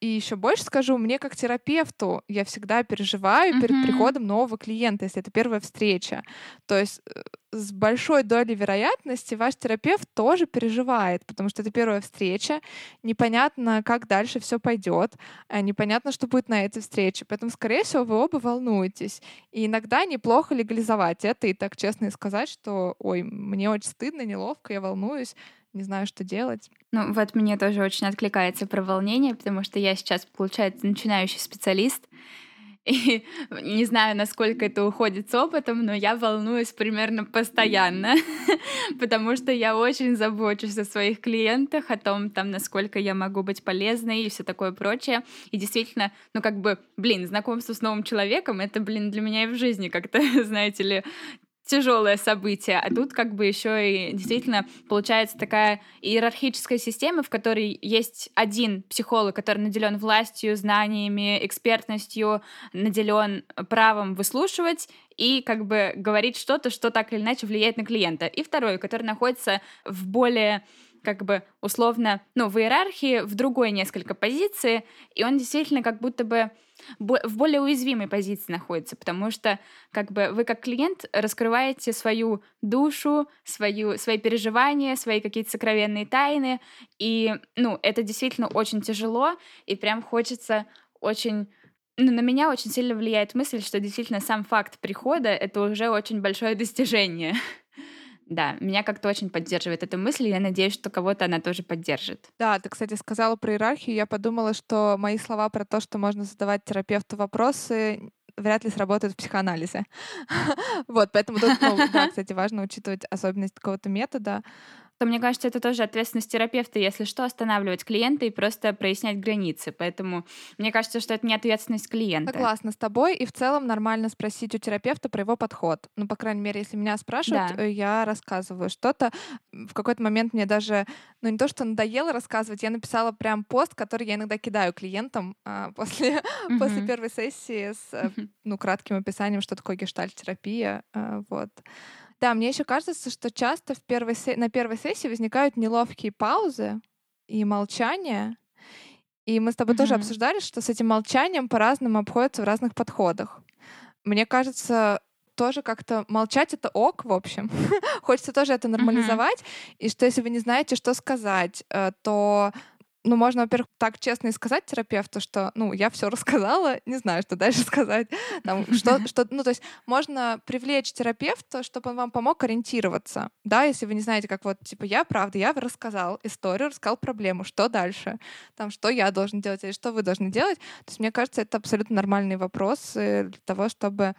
И еще больше скажу, мне как терапевту я всегда переживаю перед Мгм. приходом нового клиента, если это первая встреча. То есть э, с большой долей вероятности ваш терапевт тоже переживает, потому что это первая встреча, непонятно, как дальше все пойдет, а непонятно, что будет на этой встрече. Поэтому, скорее всего, вы оба волнуетесь. И иногда неплохо легализовать это и так честно и сказать, что, ой, мне очень стыдно, неловко, я волнуюсь, не знаю, что делать. Ну, вот мне тоже очень откликается про волнение, потому что я сейчас, получается, начинающий специалист. И [laughs] не знаю, насколько это уходит с опытом, но я волнуюсь примерно постоянно, [laughs] потому что я очень забочусь о своих клиентах, о том, там, насколько я могу быть полезной и все такое прочее. И действительно, ну как бы, блин, знакомство с новым человеком, это, блин, для меня и в жизни как-то, [laughs] знаете ли, тяжелое событие, а тут как бы еще и действительно получается такая иерархическая система, в которой есть один психолог, который наделен властью, знаниями, экспертностью, наделен правом выслушивать и как бы говорить что-то, что так или иначе влияет на клиента. И второй, который находится в более как бы условно, ну, в иерархии, в другой несколько позиции, и он действительно как будто бы в более уязвимой позиции находится, потому что как бы вы как клиент раскрываете свою душу, свою, свои переживания, свои какие-то сокровенные тайны, и, ну, это действительно очень тяжело, и прям хочется очень ну, на меня очень сильно влияет мысль, что действительно сам факт прихода — это уже очень большое достижение. [laughs] Да, меня как-то очень поддерживает эта мысль, и я надеюсь, что кого-то она тоже поддержит. Да, ты, кстати, сказала про иерархию. Я подумала, что мои слова про то, что можно задавать терапевту вопросы, вряд ли сработают в психоанализе. [laughs] Вот, поэтому тут, ну, да, [laughs] кстати, важно учитывать особенность какого-то метода. То мне кажется, это тоже ответственность терапевта, если что, останавливать клиента и просто прояснять границы. Поэтому мне кажется, что это не ответственность клиента. Согласна с тобой, и в целом нормально спросить у терапевта про его подход. Ну, по крайней мере, если меня спрашивают, Да. я рассказываю что-то. В какой-то момент мне даже, ну, не то, что надоело рассказывать, я написала прям пост, который я иногда кидаю клиентам а, [laughs] после, после Мгм. первой сессии с Мгм. ну, кратким описанием, что такое гештальт-терапия. а, Вот. Да, мне еще кажется, что часто в первой се- на первой сессии возникают неловкие паузы и молчание. И мы с тобой тоже Мгм. обсуждали, что с этим молчанием по-разному обходятся в разных подходах. Мне кажется, тоже как-то молчать это ок, в общем. [laughs] Хочется тоже это нормализовать. И что если вы не знаете, что сказать, э, то ну, можно, во-первых, так честно и сказать терапевту, что, ну, я все рассказала, не знаю, что дальше [laughs] сказать. Там, что, [laughs] что, ну, то есть можно привлечь терапевта, чтобы он вам помог ориентироваться. Да, если вы не знаете, как вот, типа, я, правда, я рассказал историю, рассказал проблему, что дальше? Там, что я должен делать или что вы должны делать? То есть, мне кажется, это абсолютно нормальный вопрос э, для того, чтобы.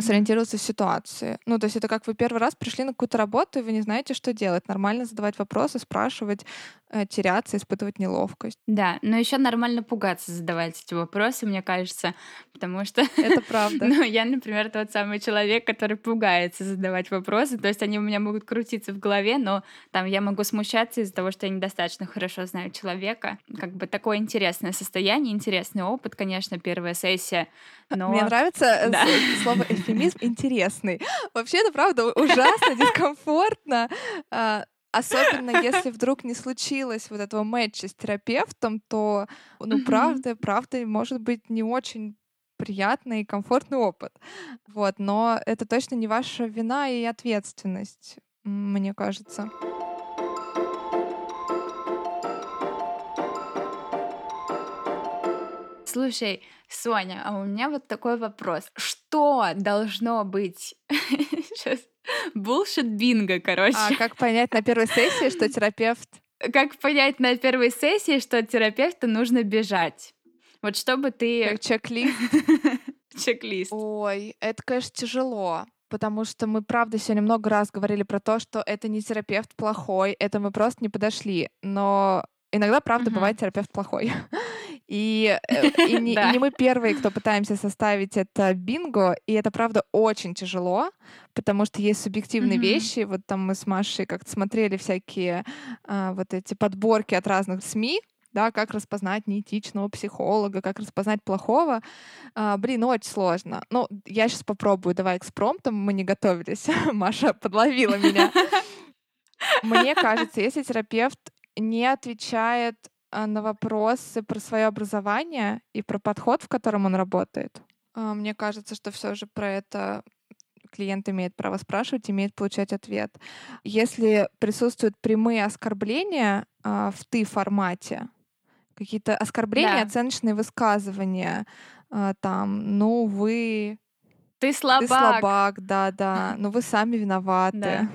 Сориентироваться в ситуации. Ну, то есть это как вы первый раз пришли на какую-то работу, и вы не знаете, что делать. Нормально задавать вопросы, спрашивать, э, теряться, испытывать неловкость. Да, но еще нормально пугаться задавать эти вопросы, мне кажется, потому что, [laughs] Это правда. ну, я, например, тот самый человек, который пугается задавать вопросы, то есть они у меня могут крутиться в голове, но там я могу смущаться из-за того, что я недостаточно хорошо знаю человека. Как бы такое интересное состояние, интересный опыт, конечно, первая сессия, но... Мне нравится э, [laughs] Да. слово эвфемизм интересный. Вообще, это правда ужасно, дискомфортно. А, особенно если вдруг не случилось вот этого матча с терапевтом, то, ну, правда, правда, может быть не очень приятный и комфортный опыт. Вот, но это точно не ваша вина и ответственность, мне кажется. Слушай, Соня, а у меня вот такой вопрос. Что должно быть [laughs] сейчас Булшит бинго, короче. А как понять на первой сессии, что терапевт... Как понять на первой сессии, что от терапевта нужно бежать? Вот чтобы ты... Как чек-лист? [laughs] Чек-лист. Ой, это, конечно, тяжело потому что мы, правда, сегодня много раз говорили про то, что это не терапевт плохой, это мы просто не подошли. Но иногда, правда, uh-huh. бывает терапевт плохой. [laughs] И, э, [laughs] и, не, и не мы первые, кто пытаемся составить это бинго, и это, правда, очень тяжело, потому что есть субъективные mm-hmm. вещи. Вот там мы с Машей как-то смотрели всякие а, вот эти подборки от разных СМИ, да, как распознать неэтичного психолога, как распознать плохого. А, блин, очень сложно. Ну, я сейчас попробую, давай экспромтом, мы не готовились. [laughs] Маша подловила меня. [laughs] Мне кажется, если терапевт не отвечает на вопросы про свое образование и про подход, в котором он работает. А, мне кажется, что все же про это клиент имеет право спрашивать, имеет получать ответ. Если присутствуют прямые оскорбления а, в ты формате, какие-то оскорбления, да. оценочные высказывания, там, ну вы ты слабак. Ты слабак, да, да. Но вы сами [laughs] виноваты. Да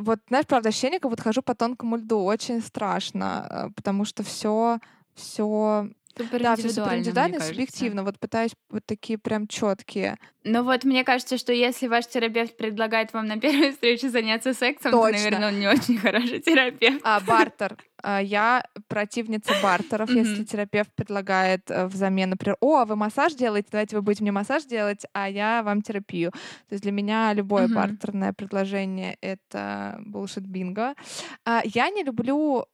вот, знаешь, правда, ощущение, как будто хожу по тонкому льду. Очень страшно, э, потому что все, все Супер да, все супер индивидуально, субъективно. Вот пытаюсь вот такие прям четкие. Ну вот мне кажется, что если ваш терапевт предлагает вам на первой встрече заняться сексом, Точно. то, наверное, он не очень хороший терапевт. А, бартер. А, я противница бартеров. Если терапевт предлагает э, взамен, например, о, а вы массаж делаете, давайте вы будете мне массаж делать, а я вам терапию. То есть для меня любое бартерное предложение — это bullshit бинго. А, я не люблю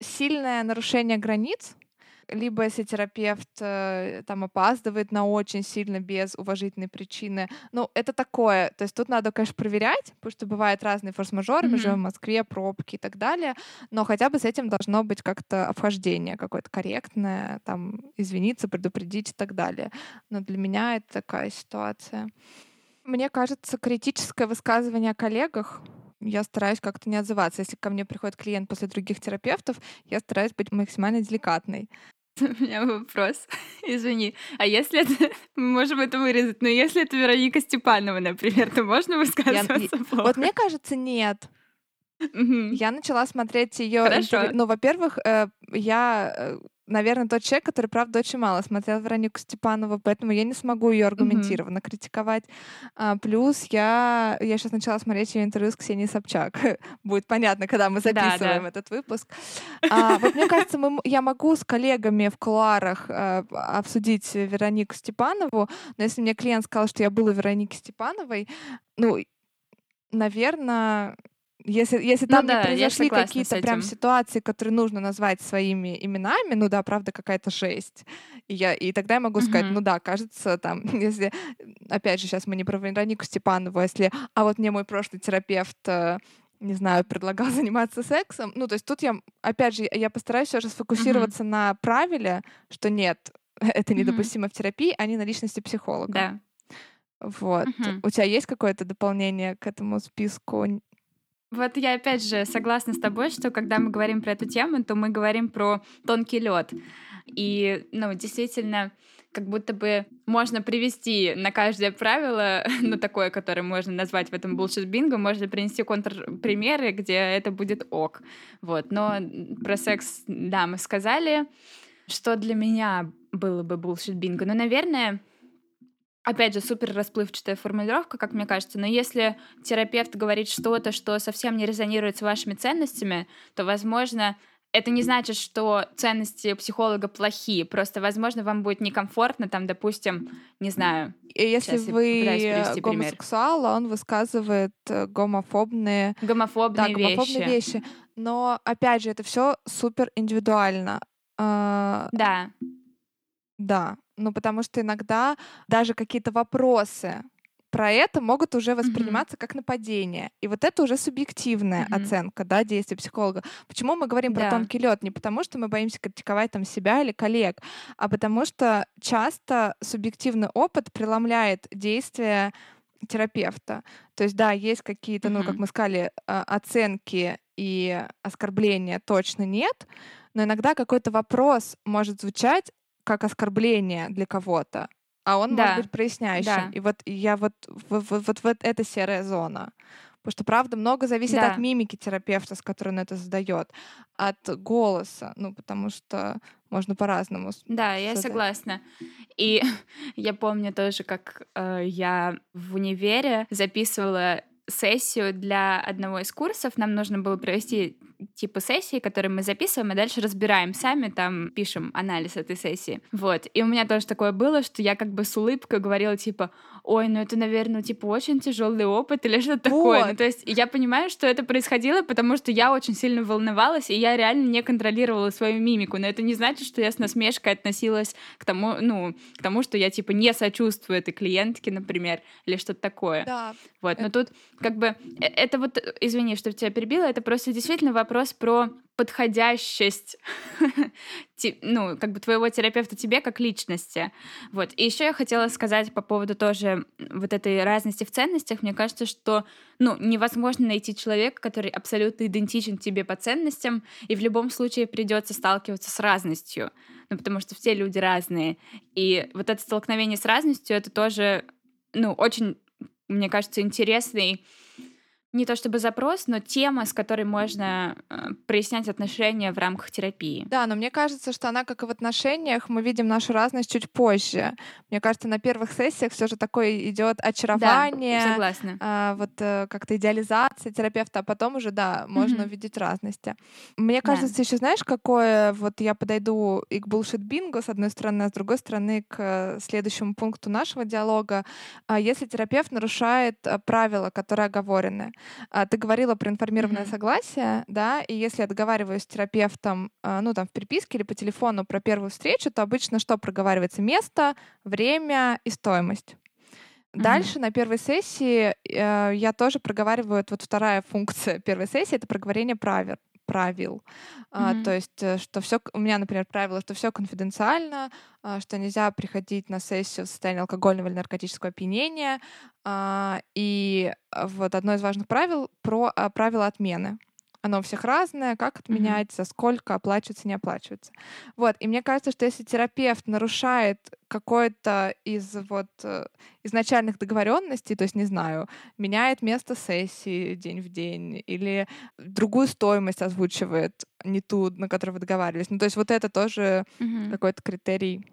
сильное нарушение границ, либо если терапевт э, там опаздывает на очень сильно без уважительной причины. Ну, это такое. То есть тут надо, конечно, проверять, потому что бывают разные форс-мажоры, mm-hmm. мы живем в Москве, пробки и так далее, но хотя бы с этим должно быть как-то обхождение какое-то корректное, там, извиниться, предупредить и так далее. Но для меня это такая ситуация. Мне кажется, критическое высказывание о коллегах я стараюсь как-то не отзываться. Если ко мне приходит клиент после других терапевтов, я стараюсь быть максимально деликатной. [laughs] У меня вопрос. [laughs] Извини. А если это... [laughs] Мы можем это вырезать, но если это Вероника Степанова, например, то можно высказываться я... плохо? Вот мне кажется, нет. Я начала смотреть ее. Ну, во-первых, э, я э, наверное, тот человек, который, правда, очень мало смотрел Веронику Степанову, поэтому я не смогу ее аргументированно mm-hmm. критиковать. А, плюс я, я сейчас начала смотреть ее интервью с Ксенией Собчак. [laughs] Будет понятно, когда мы записываем да, да. этот выпуск. А, вот мне кажется, мы, я могу с коллегами в кулуарах а, обсудить Веронику Степанову, но если мне клиент сказал, что я была Вероники Степановой, ну, наверное, если, если там ну, да, не произошли какие-то прям ситуации, которые нужно назвать своими именами, ну да, правда, какая-то жесть. И, я, и тогда я могу сказать, ну да, кажется, там, [laughs] если, опять же, сейчас мы не про Веронику Степанову, а если, а вот мне мой прошлый терапевт э, не знаю, предлагал [laughs] заниматься сексом. Ну, то есть тут я, опять же, я постараюсь все же сфокусироваться mm-hmm. на правиле, что нет, [laughs] это недопустимо mm-hmm. в терапии, а не на личности психолога. Да. Вот. Mm-hmm. У тебя есть какое-то дополнение к этому списку вот я опять же согласна с тобой, что когда мы говорим про эту тему, то мы говорим про тонкий лед. И, ну, действительно, как будто бы можно привести на каждое правило, [laughs] ну, такое, которое можно назвать в этом bullshit бинго, можно принести контрпримеры, где это будет ок. Вот. Но про секс, да, мы сказали, что для меня было бы bullshit бинго. Но, наверное, опять же, супер расплывчатая формулировка, как мне кажется, но если терапевт говорит что-то, что совсем не резонирует с вашими ценностями, то, возможно, это не значит, что ценности психолога плохие, просто, возможно, вам будет некомфортно, там, допустим, не знаю. Если вы гомосексуал, пример. он высказывает э, гомофобные, гомофобные, да, гомофобные вещи. вещи. Но, опять же, это все супер индивидуально. А, да. Да, ну потому что иногда даже какие-то вопросы про это могут уже восприниматься mm-hmm. как нападение. И вот это уже субъективная mm-hmm. оценка да, действия психолога. Почему мы говорим да. про тонкий лед? Не потому, что мы боимся критиковать там себя или коллег, а потому что часто субъективный опыт преломляет действия терапевта. То есть, да, есть какие-то, mm-hmm. ну, как мы сказали, а, оценки и оскорбления точно нет, но иногда какой-то вопрос может звучать как оскорбление для кого-то, а он да. может быть проясняющим. Да. И вот я вот, вот, вот, вот, вот эта серая зона. Потому что, правда, много зависит да. от мимики терапевта, с которой он это задает, от голоса, ну, потому что можно по-разному. Да, я согласна. И [laughs] я помню тоже, как э, я в универе записывала сессию для одного из курсов. Нам нужно было провести типа сессии, которые мы записываем, и дальше разбираем сами, там пишем анализ этой сессии. Вот. И у меня тоже такое было, что я как бы с улыбкой говорила, типа, ой, ну это, наверное, типа очень тяжелый опыт или что-то вот. такое. Ну, то есть я понимаю, что это происходило, потому что я очень сильно волновалась, и я реально не контролировала свою мимику. Но это не значит, что я с насмешкой относилась к тому, ну, к тому, что я типа не сочувствую этой клиентке, например, или что-то такое. Да. Вот. Но тут как бы э, это вот, извини, что тебя перебила, это просто действительно вопрос про подходящесть, [laughs] ну, как бы твоего терапевта тебе как личности. Вот. И еще я хотела сказать по поводу тоже вот этой разности в ценностях. Мне кажется, что, ну, невозможно найти человека, который абсолютно идентичен тебе по ценностям, и в любом случае придется сталкиваться с разностью. Ну, потому что все люди разные. И вот это столкновение с разностью, это тоже, ну, очень, мне кажется, интересный не то чтобы запрос, но тема, с которой можно э, прояснять отношения в рамках терапии. Да, но мне кажется, что она, как и в отношениях, мы видим нашу разность чуть позже. Мне кажется, на первых сессиях все же такое идет очарование, да, согласна. А, вот э, как-то идеализация терапевта, а потом уже, да, можно mm-hmm. увидеть разности. Мне кажется, да. еще знаешь, какое, вот я подойду и к bullshit бинго с одной стороны, а с другой стороны к следующему пункту нашего диалога. А если терапевт нарушает э, правила, которые оговорены, ты говорила про информированное mm-hmm. согласие, да, и если я договариваюсь с терапевтом, а, ну, там, в переписке или по телефону про первую встречу, то обычно что проговаривается? Место, время и стоимость. Дальше на первой сессии э, я тоже проговариваю, вот вторая функция [laughs] первой сессии — это проговорение правил правил. Mm-hmm. А, то есть, э, что все, у меня, например, правило, что все конфиденциально, а, что нельзя приходить на сессию в состоянии алкогольного или наркотического опьянения. А, и вот одно из важных правил про а, правила отмены. Оно у всех разное, как отменять, mm-hmm. сколько оплачивается, не оплачивается. Вот, и мне кажется, что если терапевт нарушает какой-то из вот э, изначальных договоренностей, то есть, не знаю, меняет место сессии день в день или другую стоимость озвучивает, не ту, на которую вы договаривались. Ну, то есть вот это тоже mm-hmm. какой-то критерий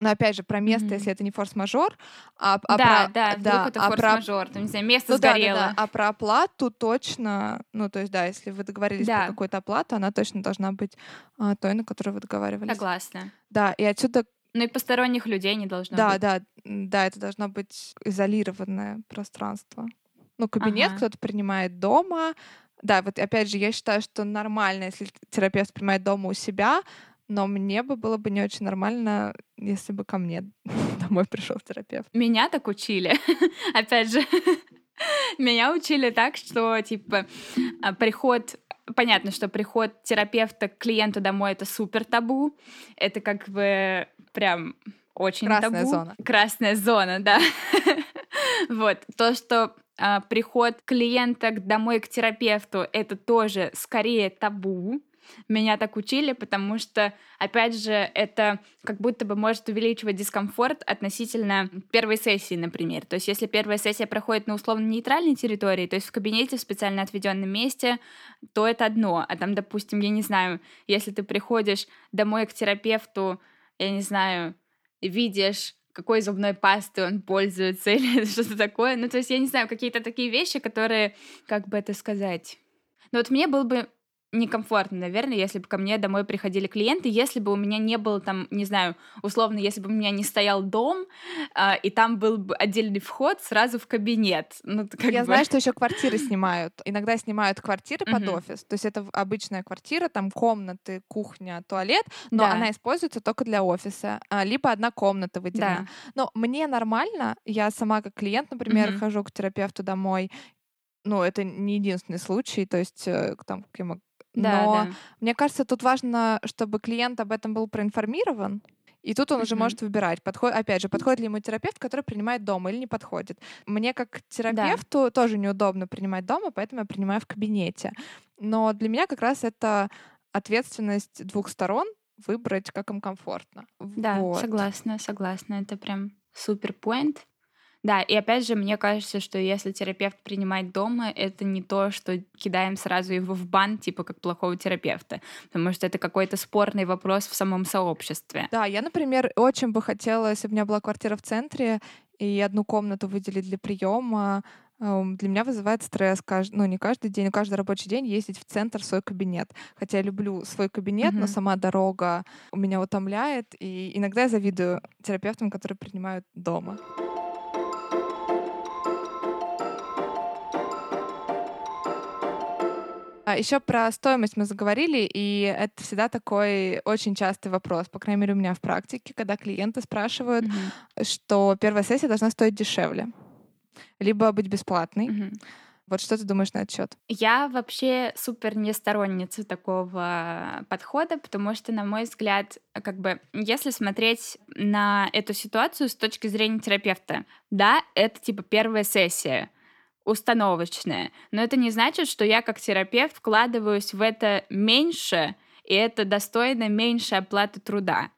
но опять же, про место, mm-hmm. если это не форс-мажор, а, а да, про, да, да, это а форс-мажор, про... там, не знаю, место ну, сгорело. Да, да, да. А про оплату точно, ну, то есть, да, если вы договорились да. про какую-то оплату, она точно должна быть а, той, на которую вы договаривались. Согласна. Да, и отсюда ну и посторонних людей не должно да, быть. Да, да, да, это должно быть изолированное пространство. Ну, кабинет ага. кто-то принимает дома. Да, вот опять же, я считаю, что нормально, если терапевт принимает дома у себя, но мне бы было бы не очень нормально, если бы ко мне [laughs] домой пришел терапевт. Меня так учили. [laughs] Опять же, [laughs] меня учили так, что типа а, приход понятно, что приход терапевта к клиенту домой это супер табу. Это как бы прям очень Красная табу. зона. Красная зона, да. вот. То, что а, приход клиента домой к терапевту, это тоже скорее табу, меня так учили, потому что, опять же, это как будто бы может увеличивать дискомфорт относительно первой сессии, например. То есть, если первая сессия проходит на условно-нейтральной территории, то есть в кабинете в специально отведенном месте, то это одно. А там, допустим, я не знаю, если ты приходишь домой к терапевту, я не знаю, видишь какой зубной пастой он пользуется [laughs] или что-то такое. Ну, то есть, я не знаю, какие-то такие вещи, которые, как бы это сказать... Ну, вот мне был бы некомфортно, наверное, если бы ко мне домой приходили клиенты, если бы у меня не было там, не знаю, условно, если бы у меня не стоял дом, э, и там был бы отдельный вход сразу в кабинет. Ну, как Я бы... знаю, что еще квартиры снимают. Иногда снимают квартиры под офис. То есть это обычная квартира, там комнаты, кухня, туалет, но да. она используется только для офиса. А, либо одна комната выделена. Да. Но мне нормально, я сама как клиент, например, угу. хожу к терапевту домой, ну, это не единственный случай, то есть э, там, да, Но да. мне кажется, тут важно, чтобы клиент об этом был проинформирован. И тут он mm-hmm. уже может выбирать, подход, опять же, подходит ли ему терапевт, который принимает дома или не подходит. Мне как терапевту да. тоже неудобно принимать дома, поэтому я принимаю в кабинете. Но для меня как раз это ответственность двух сторон выбрать, как им комфортно. Да, вот. согласна, согласна. Это прям супер поинт. Да, и опять же, мне кажется, что если терапевт принимает дома, это не то, что кидаем сразу его в бан, типа как плохого терапевта, потому что это какой-то спорный вопрос в самом сообществе. Да, я, например, очень бы хотела, если бы у меня была квартира в центре, и одну комнату выделить для приема, эм, для меня вызывает стресс, ну не каждый день, но каждый рабочий день ездить в центр в свой кабинет. Хотя я люблю свой кабинет, mm-hmm. но сама дорога у меня утомляет, и иногда я завидую терапевтам, которые принимают дома. А еще про стоимость мы заговорили, и это всегда такой очень частый вопрос, по крайней мере, у меня в практике, когда клиенты спрашивают, mm-hmm. что первая сессия должна стоить дешевле, либо быть бесплатной. Mm-hmm. Вот что ты думаешь на этот счет? Я вообще супер не сторонница такого подхода, потому что, на мой взгляд, как бы, если смотреть на эту ситуацию с точки зрения терапевта, да, это типа первая сессия, установочное. Но это не значит, что я как терапевт вкладываюсь в это меньше, и это достойно меньше оплаты труда.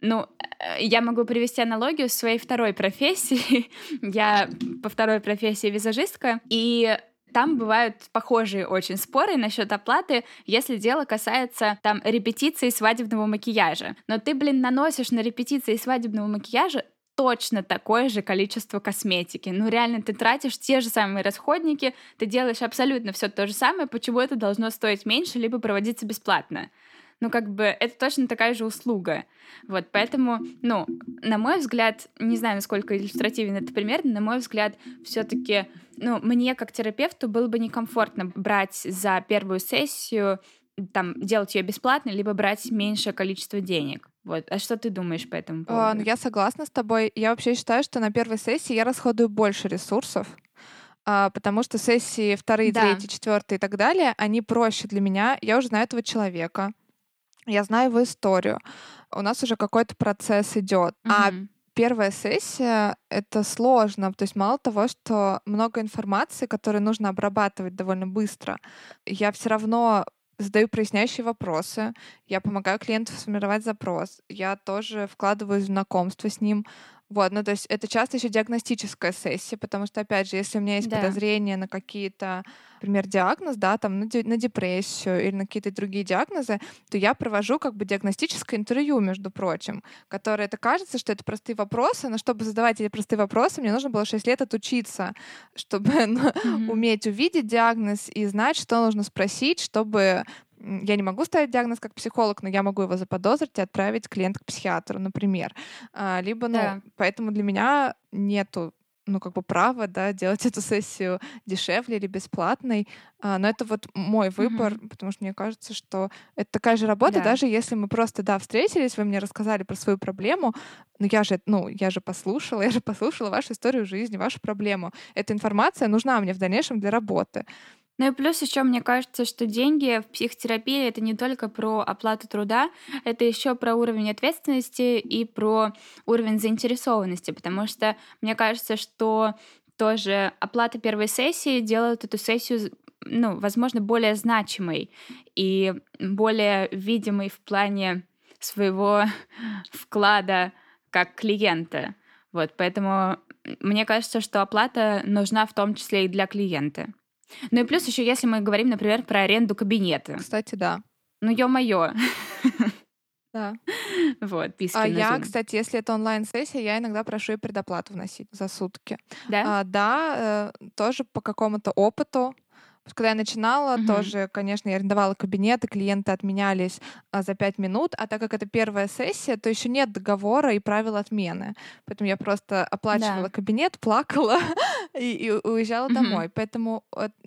Ну, э, я могу привести аналогию с своей второй профессией. [laughs] я по второй профессии визажистка, и там бывают похожие очень споры насчет оплаты, если дело касается там репетиции свадебного макияжа. Но ты, блин, наносишь на репетиции свадебного макияжа точно такое же количество косметики. Ну, реально, ты тратишь те же самые расходники, ты делаешь абсолютно все то же самое, почему это должно стоить меньше, либо проводиться бесплатно? Ну, как бы, это точно такая же услуга. Вот, поэтому, ну, на мой взгляд, не знаю, насколько иллюстративен это пример, но на мой взгляд, все таки ну, мне как терапевту было бы некомфортно брать за первую сессию там делать ее бесплатно, либо брать меньшее количество денег. Вот. А что ты думаешь по этому поводу? А, ну, я согласна с тобой. Я вообще считаю, что на первой сессии я расходую больше ресурсов, а, потому что сессии вторые, да. третьи, четвертые и так далее, они проще для меня. Я уже знаю этого человека, я знаю его историю. У нас уже какой-то процесс идет. Mm-hmm. А первая сессия — это сложно. То есть мало того, что много информации, которую нужно обрабатывать довольно быстро, я все равно задаю проясняющие вопросы, я помогаю клиенту сформировать запрос, я тоже вкладываю знакомство с ним, вот, ну то есть это часто еще диагностическая сессия, потому что, опять же, если у меня есть да. подозрения на какие-то, например, диагноз, да, там на, на депрессию или на какие-то другие диагнозы, то я провожу как бы диагностическое интервью, между прочим, которое, это кажется, что это простые вопросы, но чтобы задавать эти простые вопросы, мне нужно было 6 лет отучиться, чтобы [laughs] mm-hmm. уметь увидеть диагноз и знать, что нужно спросить, чтобы я не могу ставить диагноз как психолог, но я могу его заподозрить и отправить клиента к психиатру, например. А, либо, ну, да. поэтому для меня нету ну, как бы право, да, делать [laughs] эту сессию дешевле или бесплатной. А, но это вот мой выбор, mm-hmm. потому что мне кажется, что это такая же работа, да. даже если мы просто, да, встретились, вы мне рассказали про свою проблему, но я же, ну, я же послушала, [laughs] я же послушала вашу историю жизни, вашу проблему. Эта информация нужна мне в дальнейшем для работы. Ну и плюс еще мне кажется, что деньги в психотерапии это не только про оплату труда, это еще про уровень ответственности и про уровень заинтересованности, потому что мне кажется, что тоже оплата первой сессии делает эту сессию ну, возможно, более значимой и более видимой в плане своего [laughs] вклада как клиента. Вот, поэтому мне кажется, что оплата нужна в том числе и для клиента. Ну и плюс еще, если мы говорим, например, про аренду кабинета. Кстати, да. Ну, ё-моё. Да. Вот, писки А я, кстати, если это онлайн-сессия, я иногда прошу и предоплату вносить за сутки. Да? А, да, э, тоже по какому-то опыту, Когда я начинала, Мгм. тоже, конечно, я арендовала кабинет, и клиенты отменялись а, за пять минут, а так как это первая сессия, то еще нет договора и правил отмены. Поэтому я просто оплачивала Да. кабинет, [laughs] плакала и, и уезжала Мгм. домой. Поэтому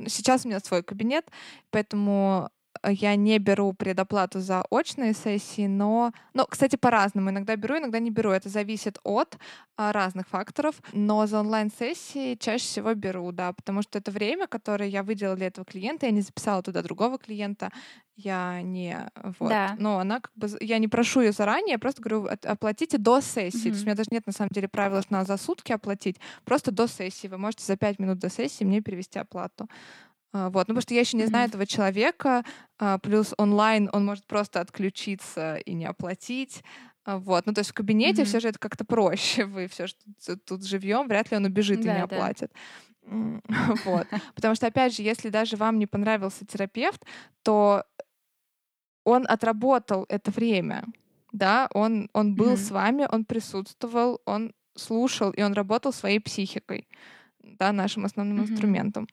сейчас у меня свой кабинет, поэтому я не беру предоплату за очные сессии, но, ну, кстати, по-разному. Иногда беру, иногда не беру. Это зависит от а, разных факторов. Но за онлайн-сессии чаще всего беру, да, потому что это время, которое я выделила для этого клиента, я не записала туда другого клиента, я не вот. Да. Но она как бы, я не прошу ее заранее, я просто говорю, «От- оплатите до сессии. То есть у меня даже нет на самом деле правила, что надо за сутки оплатить, просто до сессии. Вы можете за пять минут до сессии мне перевести оплату. А, Вот, ну потому что я еще не знаю этого человека, а, плюс онлайн он может просто отключиться и не оплатить. А, Вот, ну то есть в кабинете все же это как-то проще, [laughs] вы все же тут, тут живьем, вряд ли он убежит и не да. оплатит. [laughs] Вот, потому что опять же, если даже вам не понравился терапевт, то он отработал это время, да, он он был с вами, он присутствовал, он слушал и он работал своей психикой, да, нашим основным инструментом.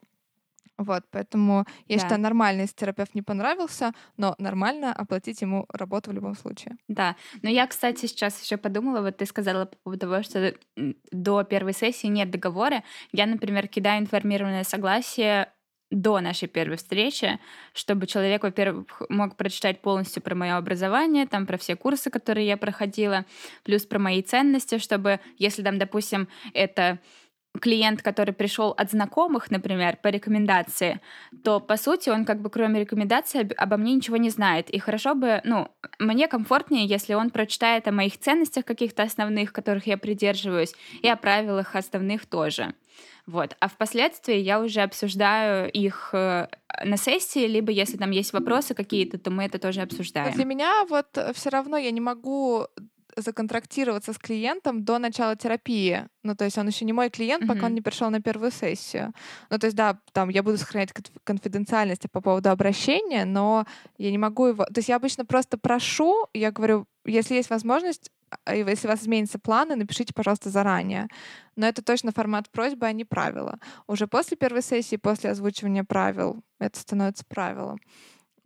Вот, поэтому я Да. считаю нормально, если терапевт не понравился, но нормально оплатить ему работу в любом случае. Да, но я, кстати, сейчас еще подумала, вот ты сказала по поводу того, что до первой сессии нет договора. Я, например, кидаю информированное согласие до нашей первой встречи, чтобы человек, во-первых, мог прочитать полностью про мое образование, там про все курсы, которые я проходила, плюс про мои ценности, чтобы, если там, допустим, это клиент, который пришел от знакомых, например, по рекомендации, то, по сути, он как бы кроме рекомендаций об- обо мне ничего не знает. И хорошо бы, ну, мне комфортнее, если он прочитает о моих ценностях каких-то основных, которых я придерживаюсь, и о правилах основных тоже. Вот. А впоследствии я уже обсуждаю их э, на сессии, либо если там есть вопросы какие-то, то мы это тоже обсуждаем. для меня вот все равно я не могу законтрактироваться с клиентом до начала терапии. Ну, то есть он еще не мой клиент, пока он Мгм. не пришел на первую сессию. Ну, то есть, да, там я буду сохранять конф- конфиденциальность по поводу обращения, но я не могу его... То есть я обычно просто прошу, я говорю, если есть возможность, а, если у вас изменятся планы, напишите, пожалуйста, заранее. Но это точно формат просьбы, а не правила. Уже после первой сессии, после озвучивания правил, это становится правилом.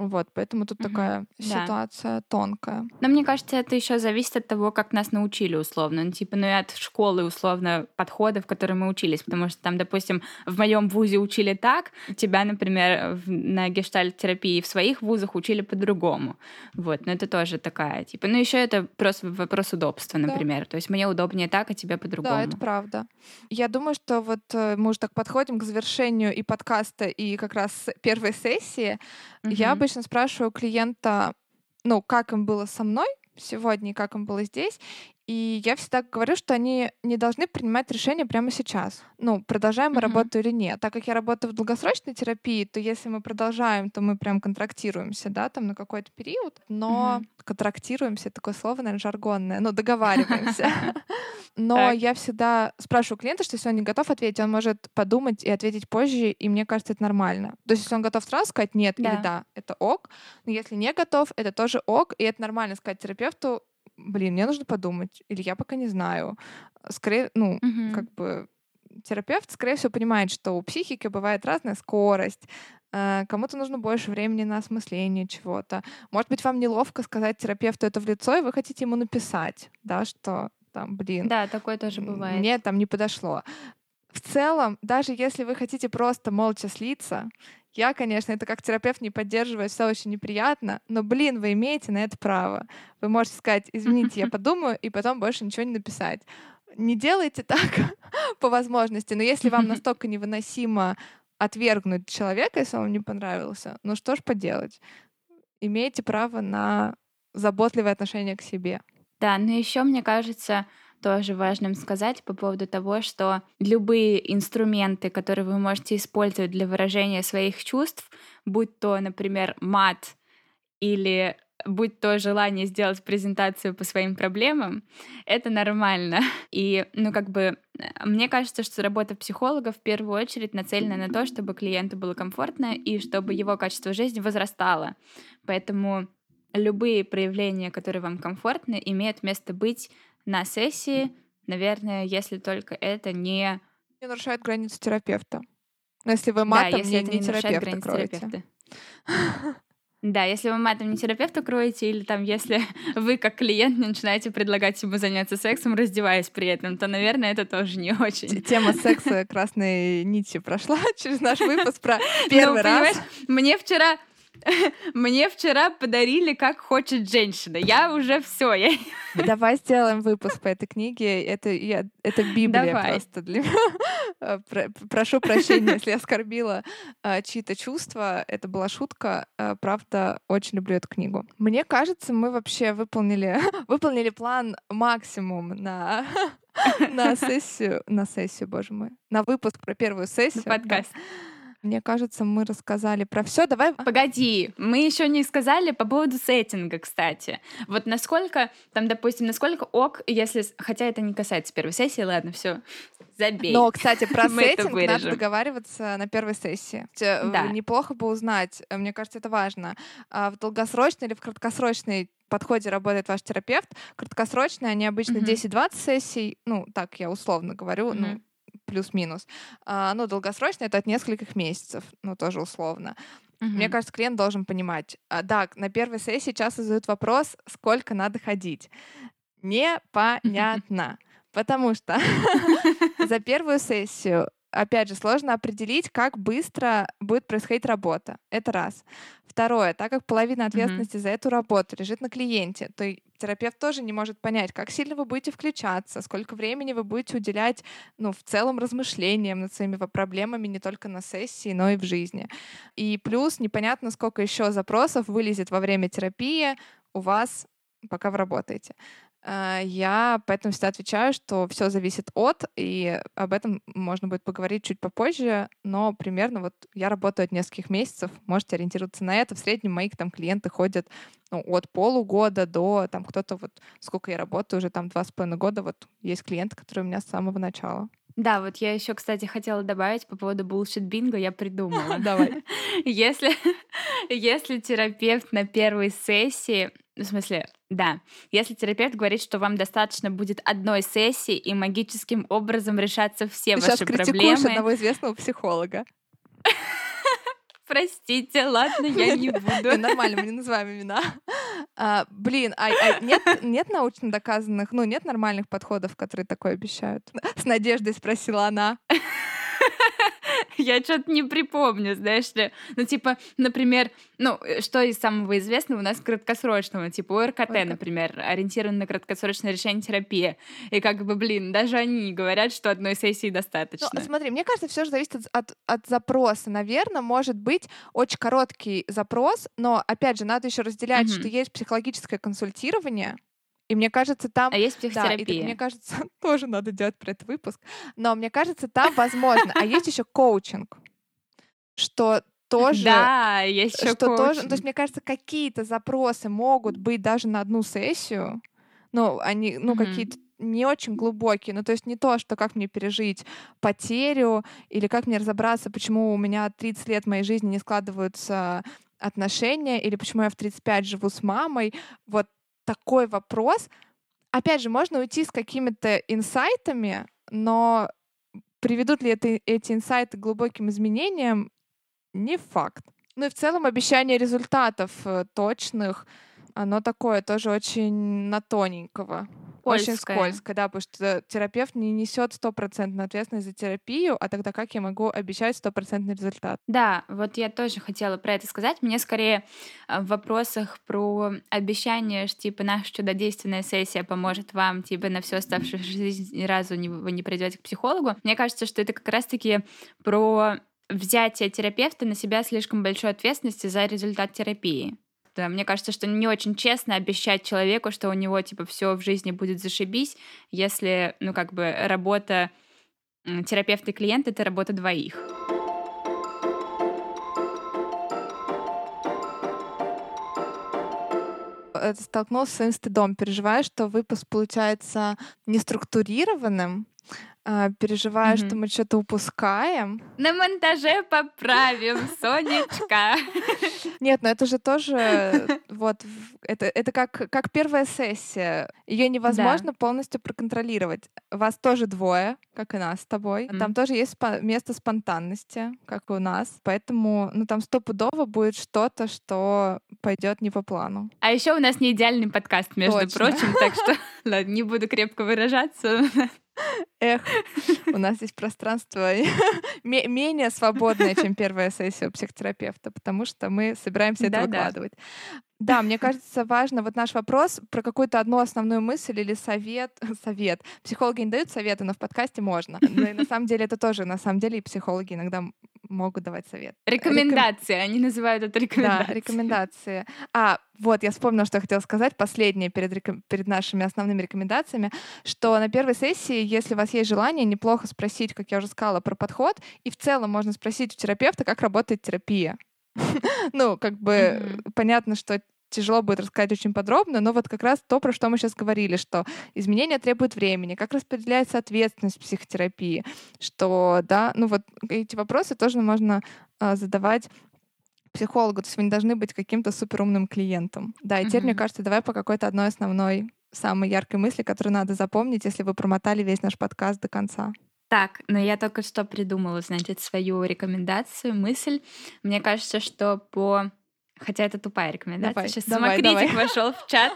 Вот, поэтому тут Мгм. такая Да. ситуация тонкая. Но мне кажется, это еще зависит от того, как нас научили условно. Ну, типа, ну и от школы условно подходов, которые мы учились. Потому что там, допустим, в моем вузе учили так, тебя, например, в- на гештальт-терапии в своих вузах учили по-другому. Вот, но это тоже такая, типа, ну еще это просто вопрос удобства, Да. например. То есть мне удобнее так, а тебе по-другому. Да, это правда. Я думаю, что вот э, мы уже так подходим к завершению и подкаста, и как раз первой сессии. Я Мгм. Обычно спрашиваю клиента, ну, как им было со мной сегодня и как им было здесь. И я всегда говорю, что они не должны принимать решение прямо сейчас. Ну, продолжаем мы Мгм. работу или нет. Так как я работаю в долгосрочной терапии, то если мы продолжаем, то мы прям контрактируемся, да, там на какой-то период. Но Мгм. контрактируемся, такое слово, наверное, жаргонное, ну, [laughs] договариваемся. Но я всегда спрашиваю клиента, что если он не готов ответить, он может подумать и ответить позже, и мне кажется, это нормально. То есть если он готов сразу сказать нет или да, это ок. Но если не готов, это тоже ок, и это нормально сказать терапевту, блин, мне нужно подумать, или я пока не знаю. Скорее, ну, Мгм. как бы терапевт, скорее всего, понимает, что у психики бывает разная скорость, э, кому-то нужно больше времени на осмысление чего-то. Может быть, вам неловко сказать терапевту это в лицо, и вы хотите ему написать, да, что там, блин, Да, такое тоже бывает. мне там не подошло. В целом, даже если вы хотите просто молча слиться, я, конечно, это как терапевт не поддерживаю, все очень неприятно, но, блин, вы имеете на это право. Вы можете сказать, извините, я подумаю, и потом больше ничего не написать. Не делайте [laughs] так по возможности, но если вам настолько невыносимо отвергнуть человека, если он вам не понравился, ну что ж поделать? Имеете право на заботливое отношение к себе. Да, но еще мне кажется тоже важным сказать по поводу того, что любые инструменты, которые вы можете использовать для выражения своих чувств, будь то, например, мат или будь то желание сделать презентацию по своим проблемам, это нормально. И, ну, как бы, э, мне кажется, что работа психолога в первую очередь нацелена на то, чтобы клиенту было комфортно и чтобы его качество жизни возрастало. Поэтому любые проявления, которые вам комфортны, имеют место быть на сессии, наверное, если только это не... Не нарушает границы терапевта. Но если вы Да, матом, если не, это не не терапевта границы кроете. терапевта. [laughs] Да, если вы матом не терапевта кроете, или там, если [laughs] вы как клиент начинаете предлагать ему заняться сексом, раздеваясь при этом, то, наверное, это тоже не очень. Тема [laughs] секса красной нитью прошла через наш выпуск про Ну, первый раз. понимаешь, мне вчера [laughs] мне вчера подарили как хочет женщина. Я уже все, я [laughs] Давай сделаем выпуск по этой книге. Это, я, это Библия Давай. просто для [laughs] про- Прошу прощения, если я оскорбила э, чьи-то чувства. Это была шутка. Э, Правда, очень люблю эту книгу. Мне кажется, мы вообще выполнили, выполнили план максимум на на сессию, на сессию, боже мой, на выпуск про первую сессию. на да. Мне кажется, мы рассказали про все. Давай Погоди, мы еще не сказали по поводу сеттинга, кстати. Вот насколько, там, допустим, насколько ок, если... Хотя это не касается первой сессии, ладно, все, забей. Но, кстати, про [laughs] сеттинг надо договариваться на первой сессии. Э, Да. Неплохо бы узнать, э, мне кажется, это важно, а в долгосрочной или в краткосрочной подходе работает ваш терапевт. Краткосрочные, они обычно Мгм. 10-20 сессий, ну, так я условно говорю, ну. Плюс-минус. А, ну, долгосрочные — это от нескольких месяцев, ну, тоже условно. Мне Мгм. кажется, клиент должен понимать. А, да, на первой сессии часто задают вопрос, сколько надо ходить. Непонятно. Потому что [laughs] за первую сессию, опять же, сложно определить, как быстро будет происходить работа. Это раз. Второе, так как половина ответственности за эту работу лежит на клиенте, то терапевт тоже не может понять, как сильно вы будете включаться, сколько времени вы будете уделять, ну, в целом размышлениям над своими во- проблемами не только на сессии, но и в жизни. И плюс непонятно, сколько еще запросов вылезет во время терапии у вас, пока вы работаете. А, Я поэтому всегда отвечаю, что все зависит от, и об этом можно будет поговорить чуть попозже, но примерно вот я работаю от нескольких месяцев, можете ориентироваться на это. В среднем мои там клиенты ходят ну, от полугода до там кто-то вот сколько я работаю уже там два с половиной года, вот есть клиенты, которые у меня с самого начала. Да, вот я еще, кстати, хотела добавить по поводу bullshit бинго, я придумала. [laughs] Давай. [laughs] Если, [laughs] если терапевт на первой сессии, в смысле, да, если терапевт говорит, что вам достаточно будет одной сессии и магическим образом решатся все Ты сейчас ваши критикуешь проблемы. одного известного психолога. [laughs] Простите, ладно, я не [laughs] буду. Нормально, мы не называем имена. А, блин, а, а нет научно доказанных, ну, нет нормальных подходов, которые такое обещают? С надеждой спросила она. [laughs] Я что-то не припомню, знаешь ли. Ну, типа, например, ну, э, что из самого известного у нас краткосрочного, типа ОРКТ, ОРКТ. например, ориентирован на краткосрочное решение терапии. И как бы, блин, даже они говорят, что одной сессии Ну, достаточно. смотри, мне кажется, все же зависит от, от, от запроса. Наверное, может быть очень короткий запрос, но, опять же, надо еще разделять, Мгм. что есть психологическое консультирование, и мне кажется, там А есть Да, и психотерапия. мне кажется, [laughs] тоже надо делать про это выпуск. Но мне кажется, там возможно. А есть еще коучинг, что тоже... Да, есть еще что тоже, то есть мне кажется, какие-то запросы могут быть даже на одну сессию, ну они, ну Мгм. какие-то не очень глубокие, ну то есть не то, что как мне пережить потерю или как мне разобраться, почему у меня 30 лет моей жизни не складываются отношения или почему я в 35 живу с мамой, вот такой вопрос. Опять же, можно уйти с какими-то инсайтами, но приведут ли это, эти инсайты к глубоким изменениям, не факт. Ну и в целом обещание результатов э, точных, оно такое тоже очень на тоненького. Очень Скользкое. скользко, да, потому что терапевт не несет стопроцентную ответственность за терапию, а тогда как я могу обещать стопроцентный результат? Да, вот я тоже хотела про это сказать. Мне скорее а, в вопросах про обещание, что типа наша чудодейственная сессия поможет вам типа на всю оставшуюся жизнь ни разу не, вы не придете к психологу. Мне кажется, что это как раз-таки про взятие терапевта на себя слишком большой ответственности за результат терапии. Да, мне кажется, что не очень честно обещать человеку, что у него типа все в жизни будет зашибись, если, ну как бы работа терапевта и клиента это работа двоих. Столкнулся с своим стыдом, переживая, что выпуск получается неструктурированным, переживаю, mm-hmm. что мы что-то упускаем. На монтаже поправим, [laughs] Сонечка. Нет, но это же тоже вот это это как как первая сессия. Ее невозможно да. полностью проконтролировать. Вас тоже двое, как и нас с тобой. Mm-hmm. Там тоже есть место спонтанности, как и у нас. Поэтому, ну там стопудово будет что-то, что пойдет не по плану. А еще у нас не идеальный подкаст, между Точно. прочим, так что [laughs] ладно, не буду крепко выражаться. Эх, [laughs] у нас здесь пространство [laughs] менее свободное, чем первая сессия у психотерапевта, потому что мы собираемся это выкладывать. Да, мне кажется, важно вот наш вопрос про какую-то одну основную мысль или совет. [laughs] Совет. Психологи не дают советы, но в подкасте можно. Но и на самом деле это тоже, на самом деле, и психологи иногда могут давать совет. Рекомендации, Реком... они называют это рекомендации. Да, рекомендации. А, вот, я вспомнила, что я хотела сказать, последнее перед, реком... перед нашими основными рекомендациями, что на первой сессии, если у вас есть желание, неплохо спросить, как я уже сказала, про подход, и в целом можно спросить у терапевта, как работает терапия. [laughs] Ну, как бы понятно, что тяжело будет рассказать очень подробно, но вот как раз то, про что мы сейчас говорили, что изменения требуют времени, как распределяется ответственность в психотерапии, что, да, ну вот эти вопросы тоже можно э, задавать психологу, то есть вы не должны быть каким-то суперумным клиентом. Да, и теперь, mm-hmm. мне кажется, давай по какой-то одной основной, самой яркой мысли, которую надо запомнить, если вы промотали весь наш подкаст до конца. Так, но я только что придумала, значит, свою рекомендацию, мысль. Мне кажется, что по Хотя это тупая рекомендация. Давай, Сейчас давай, самокритик давай. вошел в чат.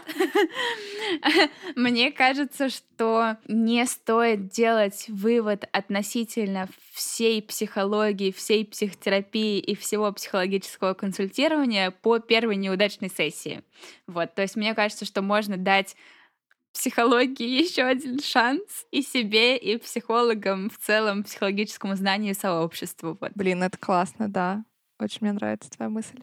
[laughs] Мне кажется, что не стоит делать вывод относительно всей психологии, всей психотерапии и всего психологического консультирования по первой неудачной сессии. Вот, то есть мне кажется, что можно дать психологии [laughs] еще один шанс и себе, и психологам в целом, психологическому знанию и сообществу. Вот. Блин, это классно, да. Очень мне нравится твоя мысль.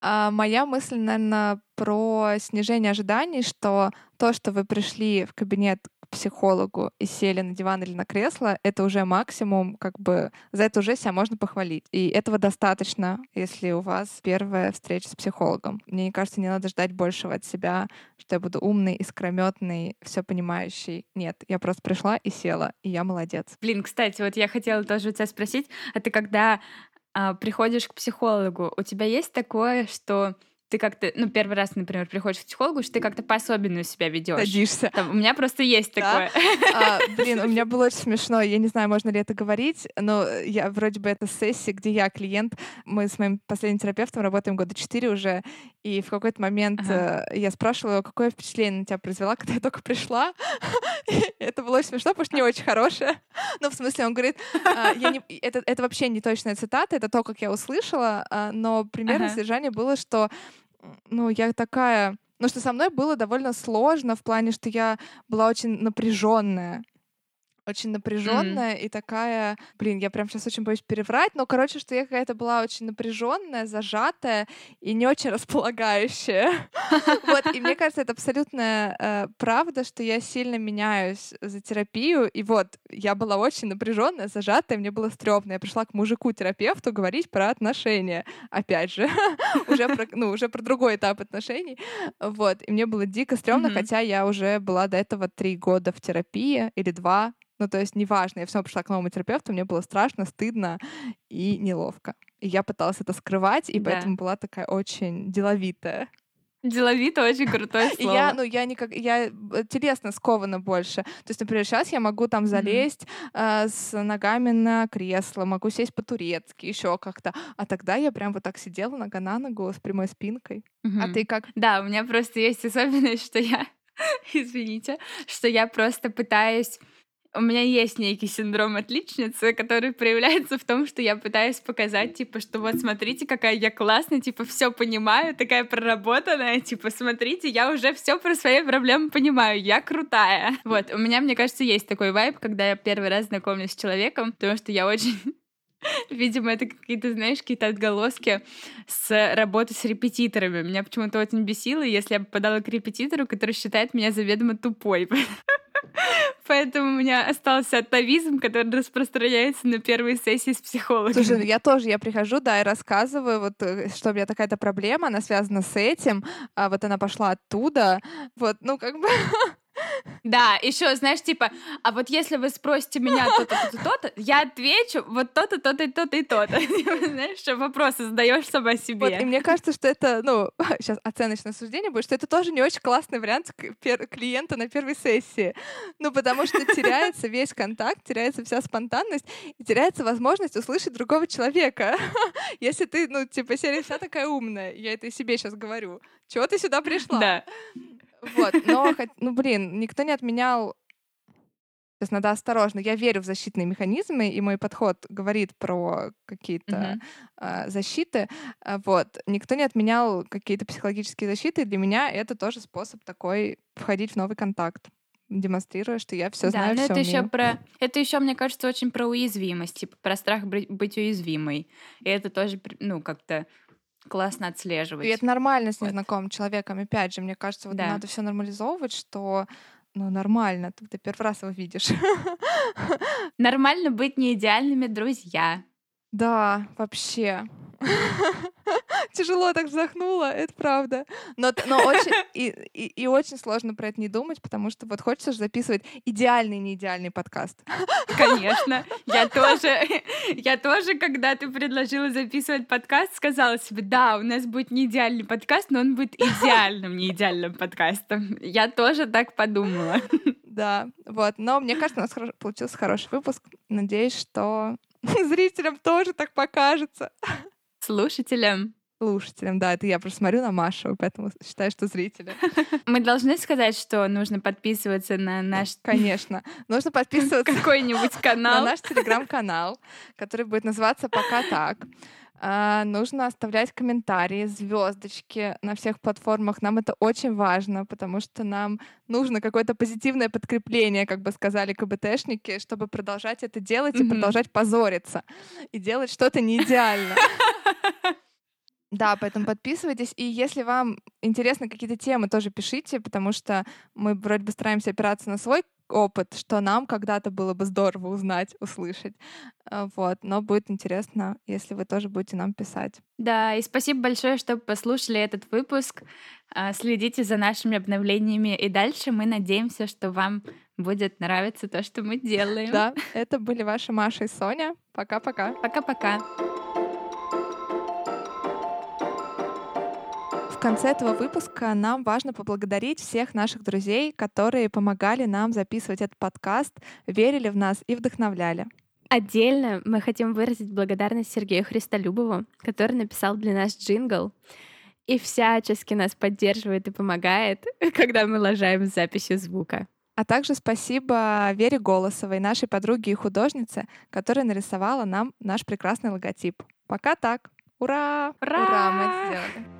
А моя мысль, наверное, про снижение ожиданий, что то, что вы пришли в кабинет к психологу и сели на диван или на кресло, это уже максимум, как бы за это уже себя можно похвалить. И этого достаточно, если у вас первая встреча с психологом. Мне кажется, не надо ждать большего от себя, что я буду умный, искрометный, все понимающий. Нет, я просто пришла и села, и я молодец. Блин, кстати, вот я хотела тоже у тебя спросить, а ты когда приходишь к психологу, у тебя есть такое, что ты как-то, ну, первый раз, например, приходишь к психологу, что ты как-то по-особенному себя ведешь. Садишься. Там, у меня просто есть да? такое. А, блин, у меня было очень смешно. Я не знаю, можно ли это говорить, но я вроде бы это сессия, где я клиент. Мы с моим последним терапевтом работаем года четыре уже, и в какой-то момент ага. Э, я спрашивала его, какое впечатление на тебя произвела, когда я только пришла. [laughs] это было очень смешно, потому что не очень хорошее. Ну, в смысле, он говорит, а, это, вообще не точная цитата, это то, как я услышала, а, но примерно содержание было, что ну, я такая... Ну, что со мной было довольно сложно в плане, что я была очень напряженная очень напряженная mm-hmm. и такая, блин, я прям сейчас очень боюсь переврать, но, короче, что я какая-то была очень напряженная, зажатая и не очень [laughs] располагающая. [laughs] Вот, и мне кажется, это абсолютная э, правда, что я сильно меняюсь за терапию, и вот, я была очень напряженная, зажатая, мне было стрёмно. Я пришла к мужику-терапевту говорить про отношения, опять же, [laughs] уже про, ну, уже про другой этап отношений, вот, и мне было дико стрёмно, хотя я уже была до этого три года в терапии или два, ну, то есть неважно, я все пришла к новому терапевту, мне было страшно, стыдно и неловко. И я пыталась это скрывать, и да. поэтому была такая очень деловитая. Деловито очень крутое [laughs] слово. я, ну, я никак, я э, телесно скована больше. То есть, например, сейчас я могу там залезть mm-hmm. э, с ногами на кресло, могу сесть по-турецки, еще как-то. А тогда я прям вот так сидела нога на ногу с прямой спинкой. Mm-hmm. А ты как? Да, у меня просто есть [laughs] особенность, что я, [laughs] извините, что я просто пытаюсь у меня есть некий синдром отличницы, который проявляется в том, что я пытаюсь показать, типа, что вот смотрите, какая я классная, типа, все понимаю, такая проработанная, типа, смотрите, я уже все про свои проблемы понимаю, я крутая. Вот, у меня, мне кажется, есть такой вайб, когда я первый раз знакомлюсь с человеком, потому что я очень [laughs] Видимо, это какие-то, знаешь, какие-то отголоски с работы с репетиторами. Меня почему-то очень бесило, если я попадала к репетитору, который считает меня заведомо тупой. [laughs] [laughs] Поэтому у меня остался атовизм, который распространяется на первой сессии с психологом. Слушай, ну я тоже, я прихожу, да, и рассказываю, вот, э, что у меня такая-то проблема, она связана с этим, а вот она пошла оттуда, вот, ну, как бы... [laughs] Да, еще, знаешь, типа, а вот если вы спросите меня то-то, то-то, то-то, я отвечу вот то-то, то-то, то-то и то-то. [laughs] Знаешь, что вопросы задаешь сама себе. Вот, и мне кажется, что это, ну, [laughs] сейчас оценочное суждение будет, что это тоже не очень классный вариант клиента на первой сессии. Ну, потому что теряется весь контакт, теряется вся спонтанность, и теряется возможность услышать другого человека. [laughs] Если ты, ну, типа, серия вся такая умная, я это и себе сейчас говорю. Чего ты сюда пришла? Да. Вот, [laughs] но, ну, блин, никто не отменял Сейчас надо осторожно. Я верю в защитные механизмы, и мой подход говорит про какие-то mm-hmm. э, защиты. Вот. Никто не отменял какие-то психологические защиты. Для меня это тоже способ такой входить в новый контакт демонстрируя, что я все да, знаю, но это еще про, это еще, мне кажется, очень про уязвимость, типа про страх быть уязвимой, и это тоже, ну, как-то классно отслеживать. И это нормально с незнакомым вот. человеком. Опять же, мне кажется, вот да. надо все нормализовывать, что ну, нормально, ты, первый раз его видишь. Нормально быть не идеальными друзья. Да, вообще. [laughs] Тяжело так вздохнула, это правда. Но, но очень [laughs] и, и, и очень сложно про это не думать, потому что вот хочется же записывать идеальный, не идеальный подкаст. [laughs] Конечно. Я тоже, я тоже, когда ты предложила записывать подкаст, сказала себе, да, у нас будет не идеальный подкаст, но он будет идеальным, не идеальным подкастом. Я тоже так подумала. Да, вот. Но мне кажется, у нас получился хороший выпуск. Надеюсь, что [laughs] зрителям тоже так покажется. Слушателям. Слушателям, да, это я просто смотрю на Машу, поэтому считаю, что зрители. [laughs] Мы должны сказать, что нужно подписываться на наш... [laughs] Конечно. Нужно подписываться... Какой-нибудь канал. На наш телеграм-канал, который будет называться «Пока так». Uh, нужно оставлять комментарии, звездочки на всех платформах. Нам это очень важно, потому что нам нужно какое-то позитивное подкрепление, как бы сказали КБТшники, чтобы продолжать это делать mm-hmm. и продолжать позориться и делать что-то не идеально. Да, поэтому подписывайтесь. И если вам интересны какие-то темы, тоже пишите, потому что мы вроде бы стараемся опираться на свой опыт, что нам когда-то было бы здорово узнать, услышать. Э, вот. Но будет интересно, если вы тоже будете нам писать. Да, и спасибо большое, что послушали этот выпуск. А, следите за нашими обновлениями. И дальше мы надеемся, что вам будет нравиться то, что мы делаем. Да, это были ваши Маша и Соня. Пока-пока. Пока-пока. В конце этого выпуска нам важно поблагодарить всех наших друзей, которые помогали нам записывать этот подкаст, верили в нас и вдохновляли. Отдельно мы хотим выразить благодарность Сергею Христолюбову, который написал для нас джингл и всячески нас поддерживает и помогает, [laughs] когда мы лажаем с записью звука. А также спасибо Вере Голосовой, нашей подруге и художнице, которая нарисовала нам наш прекрасный логотип. Пока так. Ура! Ура! Ура, мы сделали.